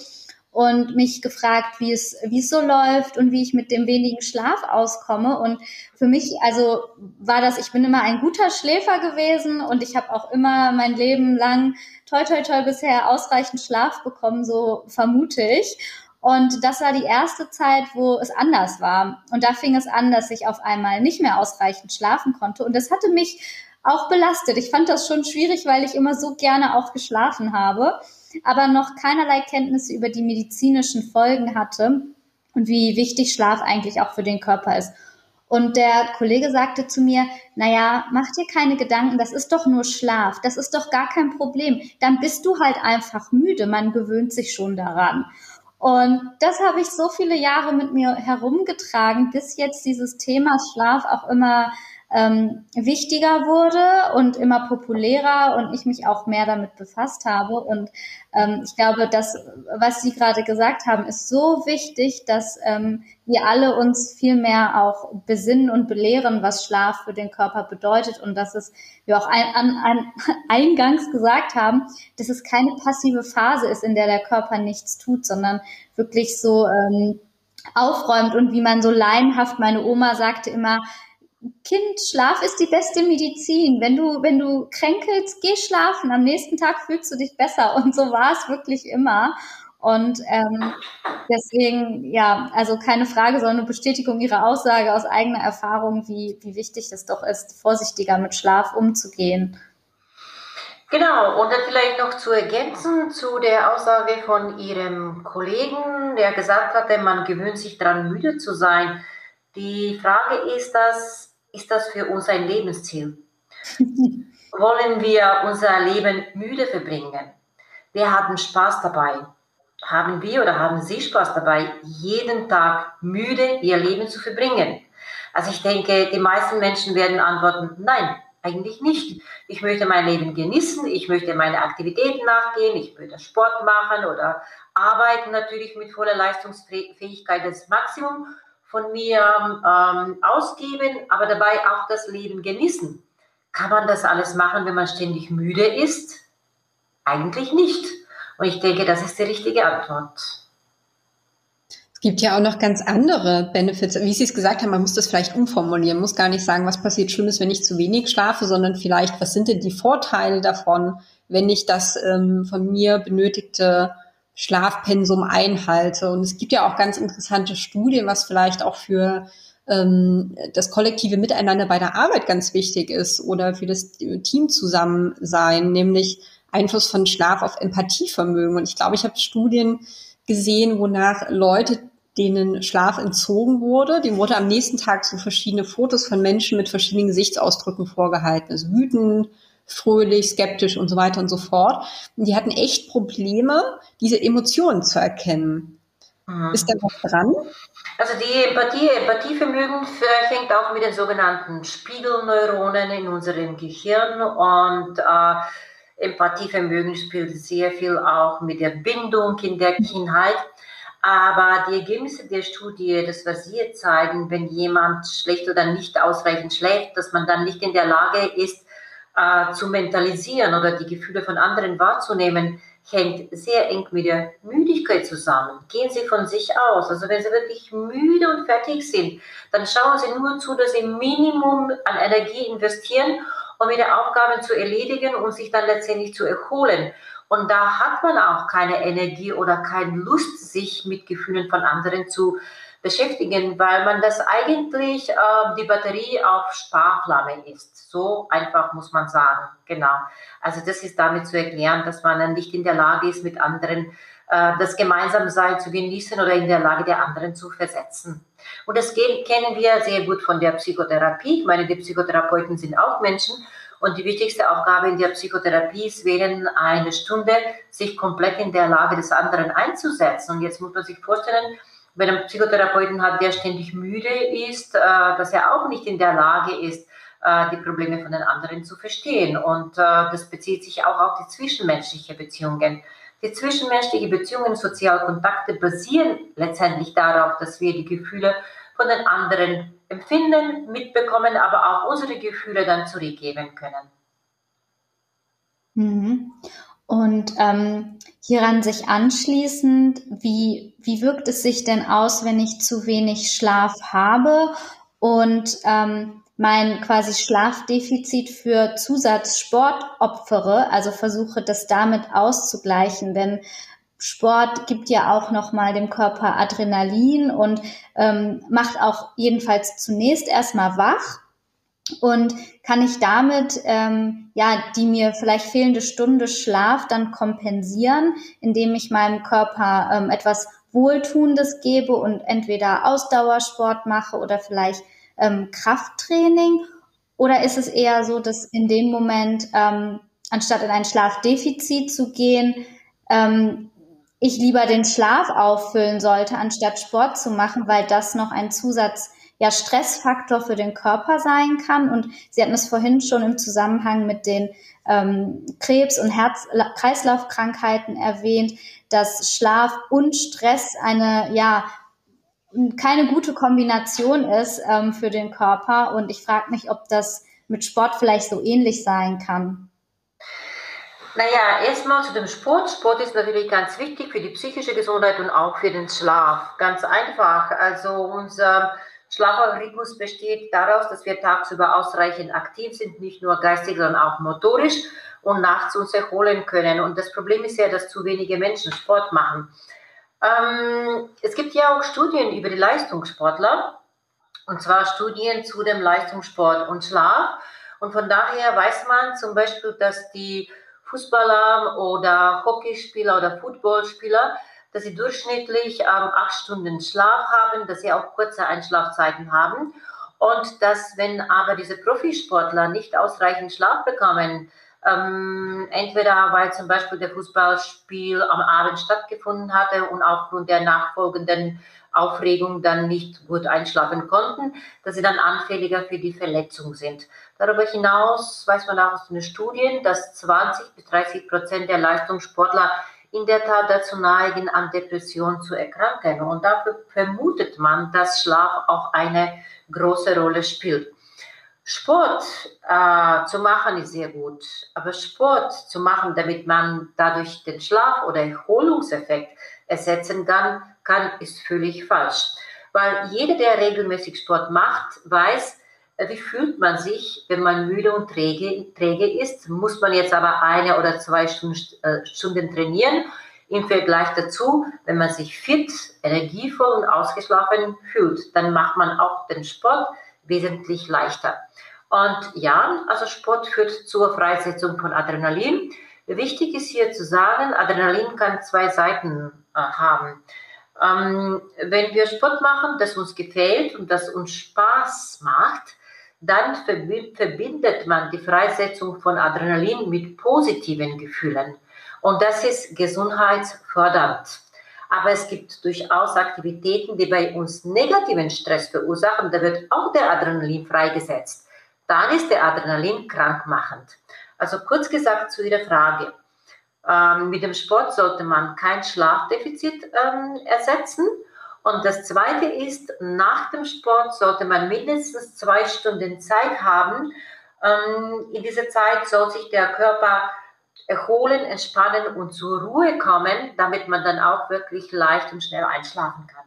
und mich gefragt, wie es, wie es so läuft und wie ich mit dem wenigen Schlaf auskomme. Und für mich, also war das, ich bin immer ein guter Schläfer gewesen und ich habe auch immer mein Leben lang toi toi toi bisher ausreichend Schlaf bekommen, so vermute ich. Und das war die erste Zeit, wo es anders war. Und da fing es an, dass ich auf einmal nicht mehr ausreichend schlafen konnte. Und das hatte mich auch belastet. Ich fand das schon schwierig, weil ich immer so gerne auch geschlafen habe, aber noch keinerlei Kenntnisse über die medizinischen Folgen hatte und wie wichtig Schlaf eigentlich auch für den Körper ist. Und der Kollege sagte zu mir, naja, mach dir keine Gedanken, das ist doch nur Schlaf, das ist doch gar kein Problem. Dann bist du halt einfach müde, man gewöhnt sich schon daran. Und das habe ich so viele Jahre mit mir herumgetragen, bis jetzt dieses Thema Schlaf auch immer ähm, wichtiger wurde und immer populärer und ich mich auch mehr damit befasst habe. Und ähm, ich glaube, das, was Sie gerade gesagt haben, ist so wichtig, dass ähm, wir alle uns viel mehr auch besinnen und belehren, was Schlaf für den Körper bedeutet und dass es, wie wir auch ein, an, an, eingangs gesagt haben, dass es keine passive Phase ist, in der der Körper nichts tut, sondern wirklich so ähm, aufräumt und wie man so laienhaft, meine Oma sagte immer, Kind, Schlaf ist die beste Medizin. Wenn du, wenn du kränkelst, geh schlafen. Am nächsten Tag fühlst du dich besser. Und so war es wirklich immer. Und ähm, deswegen, ja, also keine Frage, sondern eine Bestätigung Ihrer Aussage aus eigener Erfahrung, wie, wie wichtig es doch ist, vorsichtiger mit Schlaf umzugehen. Genau, und dann vielleicht noch zu ergänzen zu der Aussage von Ihrem Kollegen, der gesagt hatte, man gewöhnt sich daran, müde zu sein. Die Frage ist das, ist das für uns ein Lebensziel? Wollen wir unser Leben müde verbringen? Wir haben Spaß dabei. Haben wir oder haben Sie Spaß dabei, jeden Tag müde ihr Leben zu verbringen? Also ich denke, die meisten Menschen werden antworten, nein, eigentlich nicht. Ich möchte mein Leben genießen, ich möchte meine Aktivitäten nachgehen, ich möchte Sport machen oder arbeiten natürlich mit voller Leistungsfähigkeit das Maximum von mir ähm, ausgeben, aber dabei auch das Leben genießen. Kann man das alles machen, wenn man ständig müde ist? Eigentlich nicht. Und ich denke, das ist die richtige Antwort. Es gibt ja auch noch ganz andere Benefits. Wie Sie es gesagt haben, man muss das vielleicht umformulieren, muss gar nicht sagen, was passiert Schlimmes, wenn ich zu wenig schlafe, sondern vielleicht, was sind denn die Vorteile davon, wenn ich das ähm, von mir benötigte Schlafpensum einhalte. Und es gibt ja auch ganz interessante Studien, was vielleicht auch für ähm, das kollektive Miteinander bei der Arbeit ganz wichtig ist oder für das Teamzusammensein, nämlich Einfluss von Schlaf auf Empathievermögen. Und ich glaube, ich habe Studien gesehen, wonach Leute denen Schlaf entzogen wurde. Dem wurde am nächsten Tag so verschiedene Fotos von Menschen mit verschiedenen Gesichtsausdrücken vorgehalten. Also wütend, fröhlich, skeptisch und so weiter und so fort. Und die hatten echt Probleme, diese Emotionen zu erkennen. Mhm. Ist da was dran? Also die Empathie, Empathievermögen hängt auch mit den sogenannten Spiegelneuronen in unserem Gehirn und äh, Empathievermögen spielt sehr viel auch mit der Bindung in der Kindheit. Aber die Ergebnisse der Studie, das was Sie zeigen, wenn jemand schlecht oder nicht ausreichend schläft, dass man dann nicht in der Lage ist, äh, zu mentalisieren oder die Gefühle von anderen wahrzunehmen, hängt sehr eng mit der Müdigkeit zusammen. Gehen Sie von sich aus. Also wenn Sie wirklich müde und fertig sind, dann schauen Sie nur zu, dass Sie Minimum an Energie investieren, um Ihre Aufgaben zu erledigen und sich dann letztendlich zu erholen. Und da hat man auch keine Energie oder keine Lust, sich mit Gefühlen von anderen zu beschäftigen, weil man das eigentlich äh, die Batterie auf Sparflamme ist. So einfach muss man sagen. Genau. Also das ist damit zu erklären, dass man dann nicht in der Lage ist, mit anderen äh, das Gemeinsamsein zu genießen oder in der Lage der anderen zu versetzen. Und das kennen wir sehr gut von der Psychotherapie. Ich meine, die Psychotherapeuten sind auch Menschen. Und die wichtigste Aufgabe in der Psychotherapie ist, während einer Stunde sich komplett in der Lage des anderen einzusetzen. Und jetzt muss man sich vorstellen, wenn ein Psychotherapeuten hat, der ständig müde ist, äh, dass er auch nicht in der Lage ist, äh, die Probleme von den anderen zu verstehen. Und äh, das bezieht sich auch auf die zwischenmenschlichen Beziehungen. Die zwischenmenschlichen Beziehungen, soziale Kontakte basieren letztendlich darauf, dass wir die Gefühle von den anderen empfinden, mitbekommen, aber auch unsere Gefühle dann zurückgeben können. Mhm. Und ähm, hieran sich anschließend, wie, wie wirkt es sich denn aus, wenn ich zu wenig Schlaf habe und ähm, mein quasi Schlafdefizit für Zusatzsport opfere, also versuche das damit auszugleichen, denn Sport gibt ja auch nochmal dem Körper Adrenalin und ähm, macht auch jedenfalls zunächst erstmal wach und kann ich damit ähm, ja die mir vielleicht fehlende Stunde Schlaf dann kompensieren, indem ich meinem Körper ähm, etwas Wohltuendes gebe und entweder Ausdauersport mache oder vielleicht ähm, Krafttraining? Oder ist es eher so, dass in dem Moment, ähm, anstatt in ein Schlafdefizit zu gehen, ähm, ich lieber den Schlaf auffüllen sollte, anstatt Sport zu machen, weil das noch ein Zusatz ja Stressfaktor für den Körper sein kann. Und Sie hatten es vorhin schon im Zusammenhang mit den ähm, Krebs- und Herz-Kreislauf-Krankheiten erwähnt, dass Schlaf und Stress eine ja keine gute Kombination ist ähm, für den Körper. Und ich frage mich, ob das mit Sport vielleicht so ähnlich sein kann. Naja, erstmal zu dem Sport. Sport ist natürlich ganz wichtig für die psychische Gesundheit und auch für den Schlaf. Ganz einfach. Also unser Schlafrhythmus besteht daraus, dass wir tagsüber ausreichend aktiv sind, nicht nur geistig, sondern auch motorisch und nachts uns erholen können. Und das Problem ist ja, dass zu wenige Menschen Sport machen. Ähm, es gibt ja auch Studien über die Leistungssportler, und zwar Studien zu dem Leistungssport und Schlaf. Und von daher weiß man zum Beispiel, dass die Fußballer oder Hockeyspieler oder Footballspieler dass sie durchschnittlich ähm, acht Stunden Schlaf haben, dass sie auch kurze Einschlafzeiten haben und dass, wenn aber diese Profisportler nicht ausreichend Schlaf bekommen, ähm, entweder weil zum Beispiel der Fußballspiel am Abend stattgefunden hatte und aufgrund der nachfolgenden Aufregung dann nicht gut einschlafen konnten, dass sie dann anfälliger für die Verletzung sind. Darüber hinaus weiß man auch aus den Studien, dass 20 bis 30 Prozent der Leistungssportler in der Tat dazu neigen, an Depression zu erkranken. Und dafür vermutet man, dass Schlaf auch eine große Rolle spielt. Sport äh, zu machen ist sehr gut, aber Sport zu machen, damit man dadurch den Schlaf- oder Erholungseffekt ersetzen kann, kann, ist völlig falsch. Weil jeder, der regelmäßig Sport macht, weiß, wie fühlt man sich, wenn man müde und träge, träge ist? Muss man jetzt aber eine oder zwei Stunden, äh, Stunden trainieren? Im Vergleich dazu, wenn man sich fit, energievoll und ausgeschlafen fühlt, dann macht man auch den Sport wesentlich leichter. Und ja, also Sport führt zur Freisetzung von Adrenalin. Wichtig ist hier zu sagen, Adrenalin kann zwei Seiten äh, haben. Ähm, wenn wir Sport machen, das uns gefällt und das uns Spaß macht, dann verbindet man die Freisetzung von Adrenalin mit positiven Gefühlen. Und das ist gesundheitsfördernd. Aber es gibt durchaus Aktivitäten, die bei uns negativen Stress verursachen. Da wird auch der Adrenalin freigesetzt. Dann ist der Adrenalin krankmachend. Also kurz gesagt zu Ihrer Frage. Ähm, mit dem Sport sollte man kein Schlafdefizit ähm, ersetzen. Und das Zweite ist, nach dem Sport sollte man mindestens zwei Stunden Zeit haben. Ähm, in dieser Zeit soll sich der Körper erholen, entspannen und zur Ruhe kommen, damit man dann auch wirklich leicht und schnell einschlafen kann.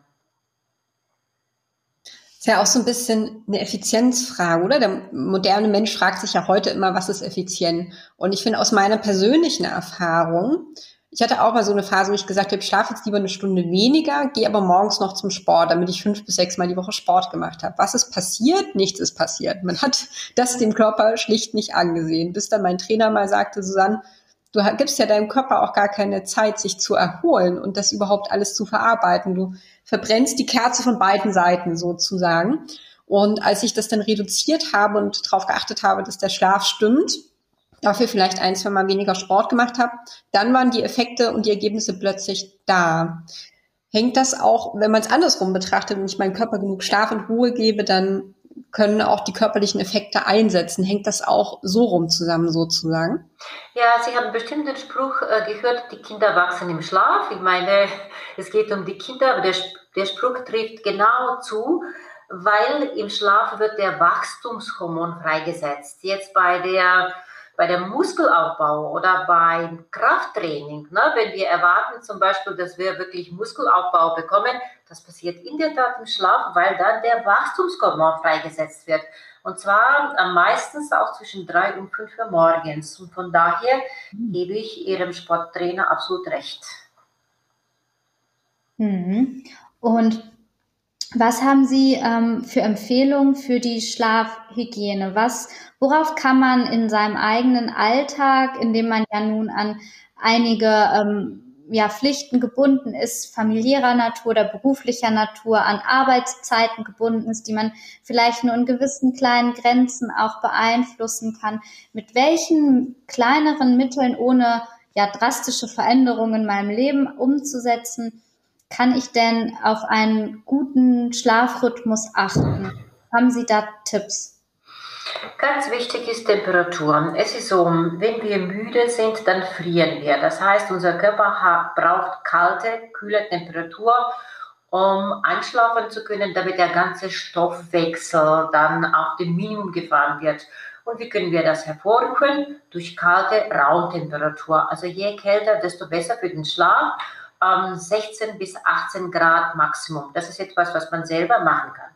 Ist ja auch so ein bisschen eine Effizienzfrage, oder? Der moderne Mensch fragt sich ja heute immer, was ist effizient? Und ich finde aus meiner persönlichen Erfahrung, ich hatte auch mal so eine Phase, wo ich gesagt habe, ich schlafe jetzt lieber eine Stunde weniger, gehe aber morgens noch zum Sport, damit ich fünf bis sechs Mal die Woche Sport gemacht habe. Was ist passiert? Nichts ist passiert. Man hat das dem Körper schlicht nicht angesehen. Bis dann mein Trainer mal sagte, Susanne, du gibst ja deinem Körper auch gar keine Zeit, sich zu erholen und das überhaupt alles zu verarbeiten. Du verbrennst die Kerze von beiden Seiten sozusagen. Und als ich das dann reduziert habe und darauf geachtet habe, dass der Schlaf stimmt, dafür vielleicht ein, zwei Mal weniger Sport gemacht habe, dann waren die Effekte und die Ergebnisse plötzlich da. Hängt das auch, wenn man es andersrum betrachtet, wenn ich meinem Körper genug Schlaf und Ruhe gebe, dann können auch die körperlichen Effekte einsetzen. Hängt das auch so rum zusammen sozusagen? Ja, Sie haben bestimmt den Spruch äh, gehört, die Kinder wachsen im Schlaf. Ich meine, es geht um die Kinder, aber der, der Spruch trifft genau zu, weil im Schlaf wird der Wachstumshormon freigesetzt. Jetzt bei der bei dem Muskelaufbau oder beim Krafttraining, ne, wenn wir erwarten zum Beispiel, dass wir wirklich Muskelaufbau bekommen, das passiert in der Tat im Schlaf, weil dann der Wachstumshormon freigesetzt wird. Und zwar am meisten auch zwischen drei und fünf Uhr morgens. Und von daher mhm. gebe ich Ihrem Sporttrainer absolut recht. Mhm. Und was haben Sie ähm, für Empfehlungen für die Schlafhygiene? Was Worauf kann man in seinem eigenen Alltag, in dem man ja nun an einige ähm, ja, Pflichten gebunden ist, familiärer Natur oder beruflicher Natur, an Arbeitszeiten gebunden ist, die man vielleicht nur in gewissen kleinen Grenzen auch beeinflussen kann. Mit welchen kleineren Mitteln ohne ja, drastische Veränderungen in meinem Leben umzusetzen, kann ich denn auf einen guten Schlafrhythmus achten? Haben Sie da Tipps? Ganz wichtig ist Temperatur. Es ist so, wenn wir müde sind, dann frieren wir. Das heißt, unser Körper braucht kalte, kühle Temperatur, um einschlafen zu können, damit der ganze Stoffwechsel dann auf dem Minimum gefahren wird. Und wie können wir das hervorrufen? Durch kalte Raumtemperatur. Also je kälter, desto besser für den Schlaf. 16 bis 18 Grad Maximum. Das ist etwas, was man selber machen kann.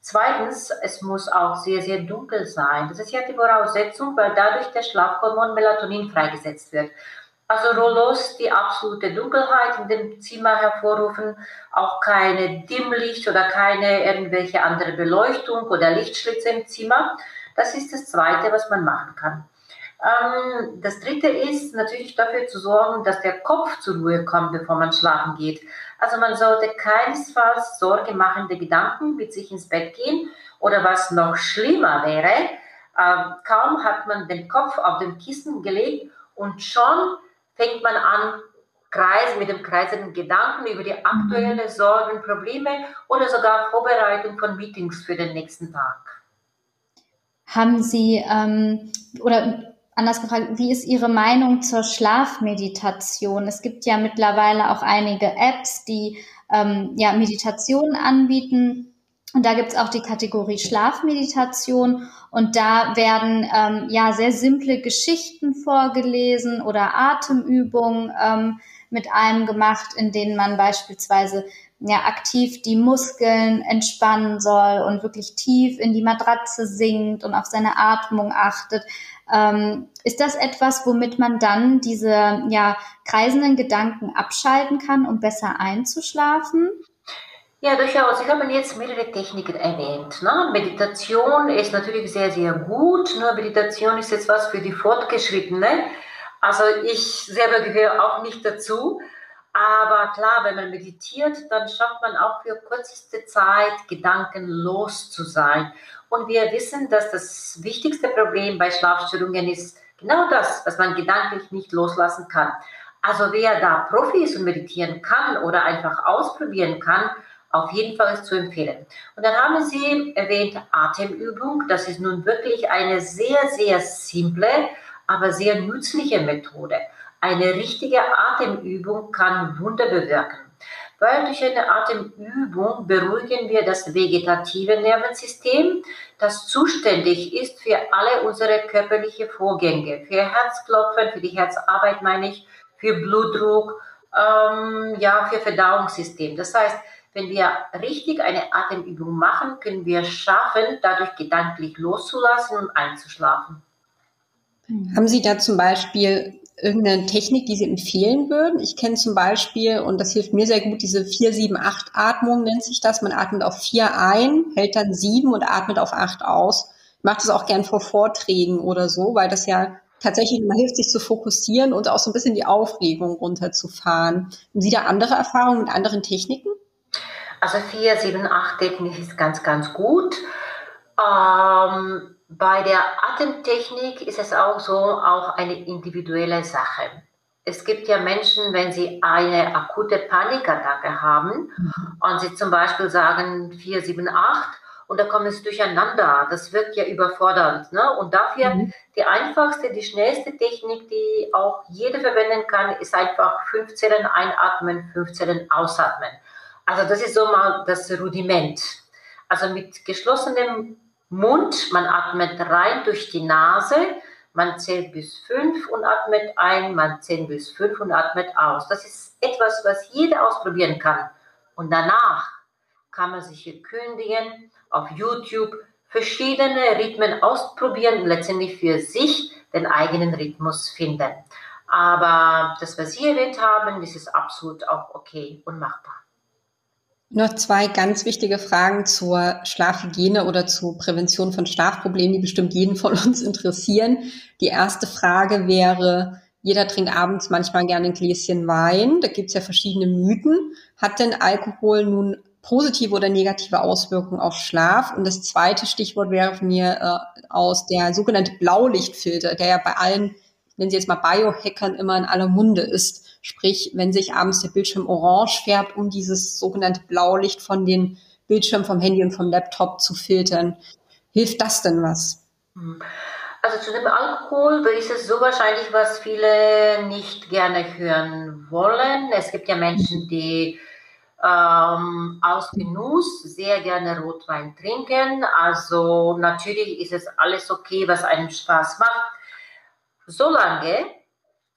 Zweitens, es muss auch sehr, sehr dunkel sein. Das ist ja die Voraussetzung, weil dadurch der Schlafhormon Melatonin freigesetzt wird. Also Rollos, die absolute Dunkelheit in dem Zimmer hervorrufen, auch keine Dimmlicht oder keine irgendwelche andere Beleuchtung oder Lichtschlitze im Zimmer. Das ist das Zweite, was man machen kann. Ähm, das Dritte ist natürlich dafür zu sorgen, dass der Kopf zur Ruhe kommt, bevor man schlafen geht. Also man sollte keinesfalls sorgemachende Gedanken mit sich ins Bett gehen oder was noch schlimmer wäre, äh, kaum hat man den Kopf auf dem Kissen gelegt und schon fängt man an, Kreis, mit dem kreisenden Gedanken über die aktuellen Sorgen, Probleme oder sogar Vorbereitung von Meetings für den nächsten Tag. Haben Sie ähm, oder anders gefragt, wie ist Ihre Meinung zur Schlafmeditation? Es gibt ja mittlerweile auch einige Apps, die ähm, ja, Meditationen anbieten. Und da gibt es auch die Kategorie Schlafmeditation und da werden ähm, ja sehr simple Geschichten vorgelesen oder Atemübungen ähm, mit einem gemacht, in denen man beispielsweise ja aktiv die Muskeln entspannen soll und wirklich tief in die Matratze sinkt und auf seine Atmung achtet. Ähm, ist das etwas, womit man dann diese ja, kreisenden Gedanken abschalten kann, um besser einzuschlafen? Ja, durchaus. Ich habe jetzt mehrere Techniken erwähnt. Ne? Meditation ist natürlich sehr, sehr gut. Nur Meditation ist jetzt was für die Fortgeschrittene. Also ich selber gehöre auch nicht dazu. Aber klar, wenn man meditiert, dann schafft man auch für kürzeste Zeit gedankenlos zu sein. Und wir wissen, dass das wichtigste Problem bei Schlafstörungen ist genau das, was man gedanklich nicht loslassen kann. Also wer da Profi ist und meditieren kann oder einfach ausprobieren kann, auf jeden Fall ist zu empfehlen. Und dann haben Sie erwähnt Atemübung. Das ist nun wirklich eine sehr, sehr simple, aber sehr nützliche Methode. Eine richtige Atemübung kann Wunder bewirken. Weil durch eine Atemübung beruhigen wir das vegetative Nervensystem, das zuständig ist für alle unsere körperlichen Vorgänge, für Herzklopfen, für die Herzarbeit meine ich, für Blutdruck, ähm, ja, für Verdauungssystem. Das heißt, wenn wir richtig eine Atemübung machen, können wir schaffen, dadurch gedanklich loszulassen und einzuschlafen. Haben Sie da zum Beispiel irgendeine Technik, die Sie empfehlen würden? Ich kenne zum Beispiel, und das hilft mir sehr gut, diese 4-7-8-Atmung nennt sich das. Man atmet auf 4 ein, hält dann 7 und atmet auf 8 aus. Ich mache das auch gern vor Vorträgen oder so, weil das ja tatsächlich immer hilft, sich zu fokussieren und auch so ein bisschen die Aufregung runterzufahren. Haben Sie da andere Erfahrungen mit anderen Techniken? Also 4, 7, 8 Technik ist ganz, ganz gut. Ähm, bei der Atemtechnik ist es auch so, auch eine individuelle Sache. Es gibt ja Menschen, wenn sie eine akute Panikattacke haben mhm. und sie zum Beispiel sagen 4, 7, 8 und da kommen sie durcheinander. Das wirkt ja überfordernd. Ne? Und dafür mhm. die einfachste, die schnellste Technik, die auch jeder verwenden kann, ist einfach 15 einatmen, 15 ausatmen. Also das ist so mal das Rudiment. Also mit geschlossenem Mund, man atmet rein durch die Nase, man zählt bis fünf und atmet ein, man zählt bis fünf und atmet aus. Das ist etwas, was jeder ausprobieren kann. Und danach kann man sich hier kündigen, auf YouTube verschiedene Rhythmen ausprobieren und letztendlich für sich den eigenen Rhythmus finden. Aber das, was Sie erwähnt haben, das ist absolut auch okay und machbar. Noch zwei ganz wichtige Fragen zur Schlafhygiene oder zur Prävention von Schlafproblemen, die bestimmt jeden von uns interessieren. Die erste Frage wäre, jeder trinkt abends manchmal gerne ein Gläschen Wein. Da gibt es ja verschiedene Mythen. Hat denn Alkohol nun positive oder negative Auswirkungen auf Schlaf? Und das zweite Stichwort wäre von mir äh, aus der sogenannte Blaulichtfilter, der ja bei allen, nennen Sie jetzt mal Biohackern, immer in aller Munde ist. Sprich, wenn sich abends der Bildschirm orange färbt, um dieses sogenannte Blaulicht von den Bildschirmen vom Handy und vom Laptop zu filtern. Hilft das denn was? Also zu dem Alkohol ist es so wahrscheinlich, was viele nicht gerne hören wollen. Es gibt ja Menschen, die ähm, aus Genuss sehr gerne Rotwein trinken. Also natürlich ist es alles okay, was einem Spaß macht, solange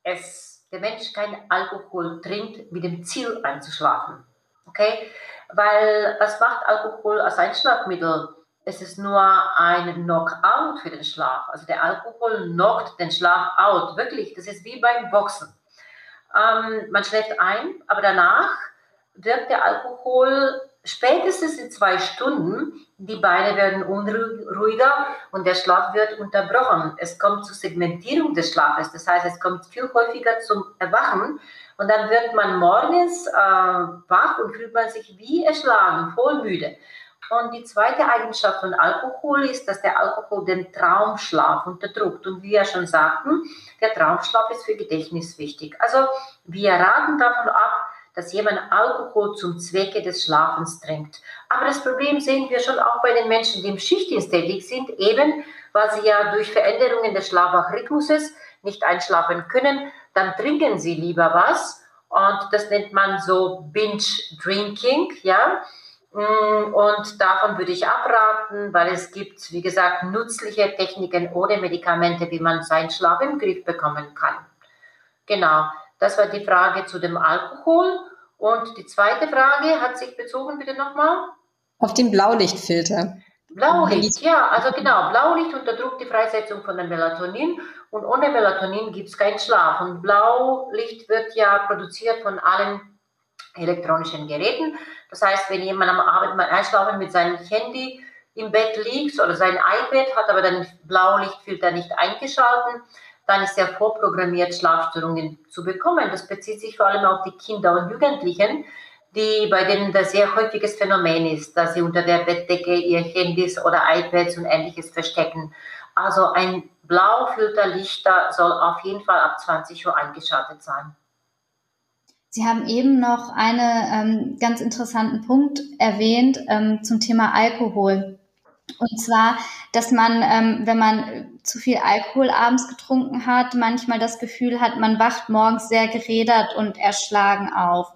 es der Mensch keinen Alkohol trinkt mit dem Ziel einzuschlafen. Okay? Weil was macht Alkohol als Einschlafmittel? Es ist nur ein Knockout für den Schlaf. Also der Alkohol knockt den Schlaf out. Wirklich, das ist wie beim Boxen. Ähm, man schläft ein, aber danach wirkt der Alkohol spätestens in zwei Stunden, die Beine werden unruhiger und der Schlaf wird unterbrochen. Es kommt zur Segmentierung des Schlafes, das heißt, es kommt viel häufiger zum Erwachen und dann wird man morgens äh, wach und fühlt man sich wie erschlagen, voll müde. Und die zweite Eigenschaft von Alkohol ist, dass der Alkohol den Traumschlaf unterdrückt. Und wie wir schon sagten, der Traumschlaf ist für Gedächtnis wichtig. Also wir raten davon ab, dass jemand Alkohol zum Zwecke des Schlafens trinkt. Aber das Problem sehen wir schon auch bei den Menschen, die im Schichtdienst tätig sind, eben weil sie ja durch Veränderungen des Schlafwachrhythmuses nicht einschlafen können, dann trinken sie lieber was und das nennt man so Binge Drinking, ja. Mm, und davon würde ich abraten, weil es gibt, wie gesagt, nützliche Techniken ohne Medikamente, wie man seinen Schlaf im Griff bekommen kann. Genau. Das war die Frage zu dem Alkohol. Und die zweite Frage hat sich bezogen, bitte nochmal? Auf den Blaulichtfilter. Blaulicht, ja, also genau. Blaulicht unterdrückt die Freisetzung von dem Melatonin und ohne Melatonin gibt es keinen Schlaf. Und Blaulicht wird ja produziert von allen elektronischen Geräten. Das heißt, wenn jemand am Abend mal einschlafen mit seinem Handy im Bett liegt oder sein iPad, hat aber den Blaulichtfilter nicht eingeschalten, dann ist er vorprogrammiert, Schlafstörungen zu bekommen. Das bezieht sich vor allem auf die Kinder und Jugendlichen, die, bei denen das sehr häufiges Phänomen ist, dass sie unter der Bettdecke ihr Handys oder iPads und ähnliches verstecken. Also ein Blaufilterlichter soll auf jeden Fall ab 20 Uhr eingeschaltet sein. Sie haben eben noch einen ähm, ganz interessanten Punkt erwähnt ähm, zum Thema Alkohol. Und zwar, dass man, ähm, wenn man zu viel Alkohol abends getrunken hat, manchmal das Gefühl hat, man wacht morgens sehr gerädert und erschlagen auf.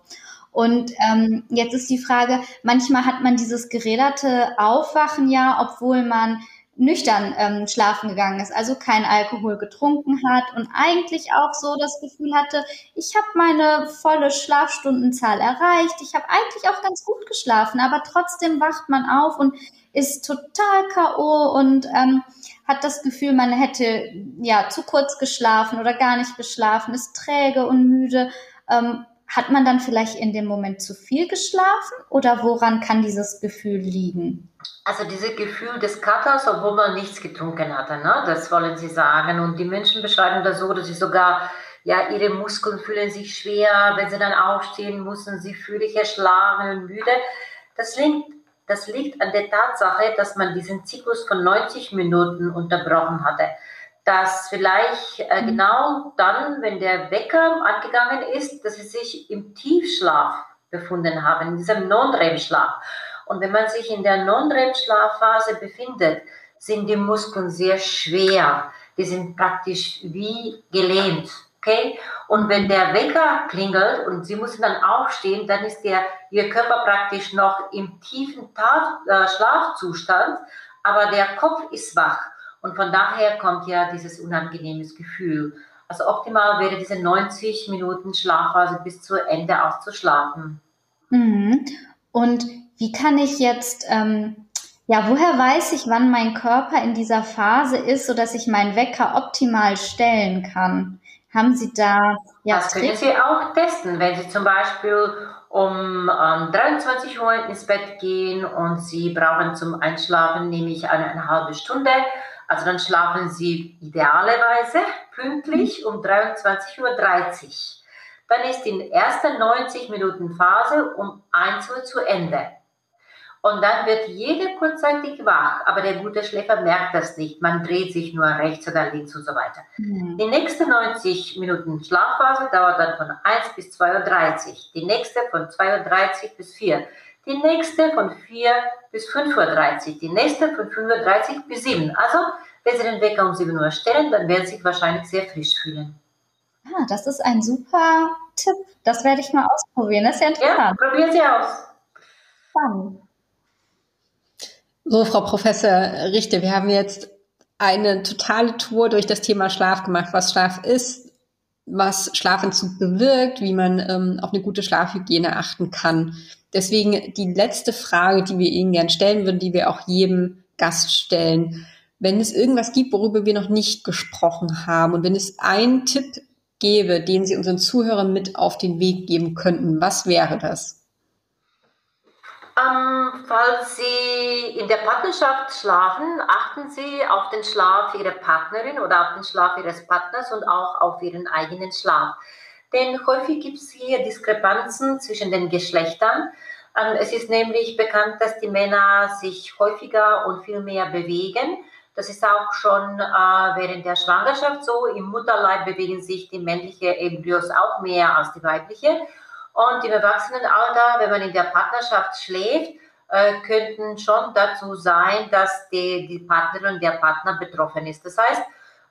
Und ähm, jetzt ist die Frage, manchmal hat man dieses geräderte Aufwachen ja, obwohl man nüchtern ähm, schlafen gegangen ist, also kein Alkohol getrunken hat und eigentlich auch so das Gefühl hatte, ich habe meine volle Schlafstundenzahl erreicht, ich habe eigentlich auch ganz gut geschlafen, aber trotzdem wacht man auf und ist total KO und ähm, hat das Gefühl, man hätte ja zu kurz geschlafen oder gar nicht geschlafen, ist träge und müde. Ähm, hat man dann vielleicht in dem Moment zu viel geschlafen oder woran kann dieses Gefühl liegen? Also dieses Gefühl des Katers, obwohl man nichts getrunken hatte, ne? das wollen sie sagen. Und die Menschen beschreiben das so, dass sie sogar, ja, ihre Muskeln fühlen sich schwer, wenn sie dann aufstehen müssen, sie fühlen sich erschlagen und müde. Das liegt, das liegt an der Tatsache, dass man diesen Zyklus von 90 Minuten unterbrochen hatte dass vielleicht äh, mhm. genau dann, wenn der Wecker angegangen ist, dass sie sich im Tiefschlaf befunden haben, in diesem Non-REM-Schlaf. Und wenn man sich in der Non-REM-Schlafphase befindet, sind die Muskeln sehr schwer. Die sind praktisch wie gelähmt. Okay? Und wenn der Wecker klingelt und Sie müssen dann aufstehen, dann ist der, Ihr Körper praktisch noch im tiefen äh, Schlafzustand, aber der Kopf ist wach. Und von daher kommt ja dieses unangenehmes Gefühl. Also optimal wäre diese 90 Minuten Schlafphase bis zu Ende auszuschlafen. Mhm. Und wie kann ich jetzt, ähm, ja, woher weiß ich, wann mein Körper in dieser Phase ist, sodass ich meinen Wecker optimal stellen kann? Haben Sie da ja, Das können Sie auch testen, wenn Sie zum Beispiel um ähm, 23 Uhr ins Bett gehen und Sie brauchen zum Einschlafen nämlich eine, eine halbe Stunde also dann schlafen Sie idealerweise pünktlich um 23.30 Uhr. Dann ist die erste 90 Minuten Phase um 1 Uhr zu Ende. Und dann wird jeder kurzzeitig wach, aber der gute Schläfer merkt das nicht. Man dreht sich nur rechts oder links und so weiter. Mhm. Die nächste 90 Minuten Schlafphase dauert dann von 1 bis 2.30 Uhr. Die nächste von 2.30 Uhr bis 4 Uhr die nächste von 4 bis 5.30 Uhr, die nächste von 5.30 Uhr bis 7 Uhr. Also, wenn Sie den Wecker um 7 Uhr stellen, dann werden Sie sich wahrscheinlich sehr frisch fühlen. Ah, das ist ein super Tipp. Das werde ich mal ausprobieren. Das ist ja interessant. Ja, probieren Sie aus. Spannend. So, Frau Professor Richter, wir haben jetzt eine totale Tour durch das Thema Schlaf gemacht, was Schlaf ist, was Schlafentzug bewirkt, wie man ähm, auf eine gute Schlafhygiene achten kann. Deswegen die letzte Frage, die wir Ihnen gerne stellen würden, die wir auch jedem Gast stellen. Wenn es irgendwas gibt, worüber wir noch nicht gesprochen haben und wenn es einen Tipp gäbe, den Sie unseren Zuhörern mit auf den Weg geben könnten, was wäre das? Ähm, falls Sie in der Partnerschaft schlafen, achten Sie auf den Schlaf Ihrer Partnerin oder auf den Schlaf Ihres Partners und auch auf Ihren eigenen Schlaf. Denn häufig gibt es hier Diskrepanzen zwischen den Geschlechtern. Ähm, es ist nämlich bekannt, dass die Männer sich häufiger und viel mehr bewegen. Das ist auch schon äh, während der Schwangerschaft so. Im Mutterleib bewegen sich die männlichen Embryos auch mehr als die weibliche. Und im Erwachsenenalter, wenn man in der Partnerschaft schläft, äh, könnten schon dazu sein, dass die, die Partnerin der Partner betroffen ist. Das heißt,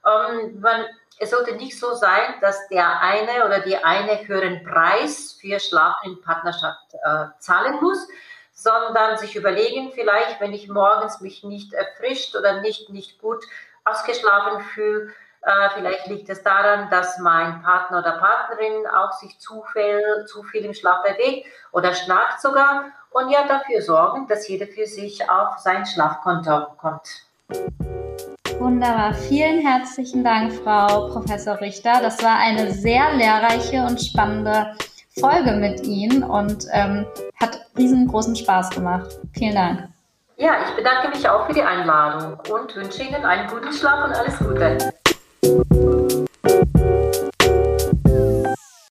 ähm, man es sollte nicht so sein, dass der eine oder die eine höheren Preis für Schlaf in Partnerschaft äh, zahlen muss, sondern sich überlegen, vielleicht, wenn ich morgens mich nicht erfrischt oder nicht, nicht gut ausgeschlafen fühle, äh, vielleicht liegt es daran, dass mein Partner oder Partnerin auch sich zu viel, zu viel im Schlaf bewegt oder schnarcht sogar und ja dafür sorgen, dass jeder für sich auf sein Schlafkonto kommt. Wunderbar. Vielen herzlichen Dank, Frau Professor Richter. Das war eine sehr lehrreiche und spannende Folge mit Ihnen und ähm, hat riesengroßen Spaß gemacht. Vielen Dank. Ja, ich bedanke mich auch für die Einladung und wünsche Ihnen einen guten Schlaf und alles Gute. Thank you.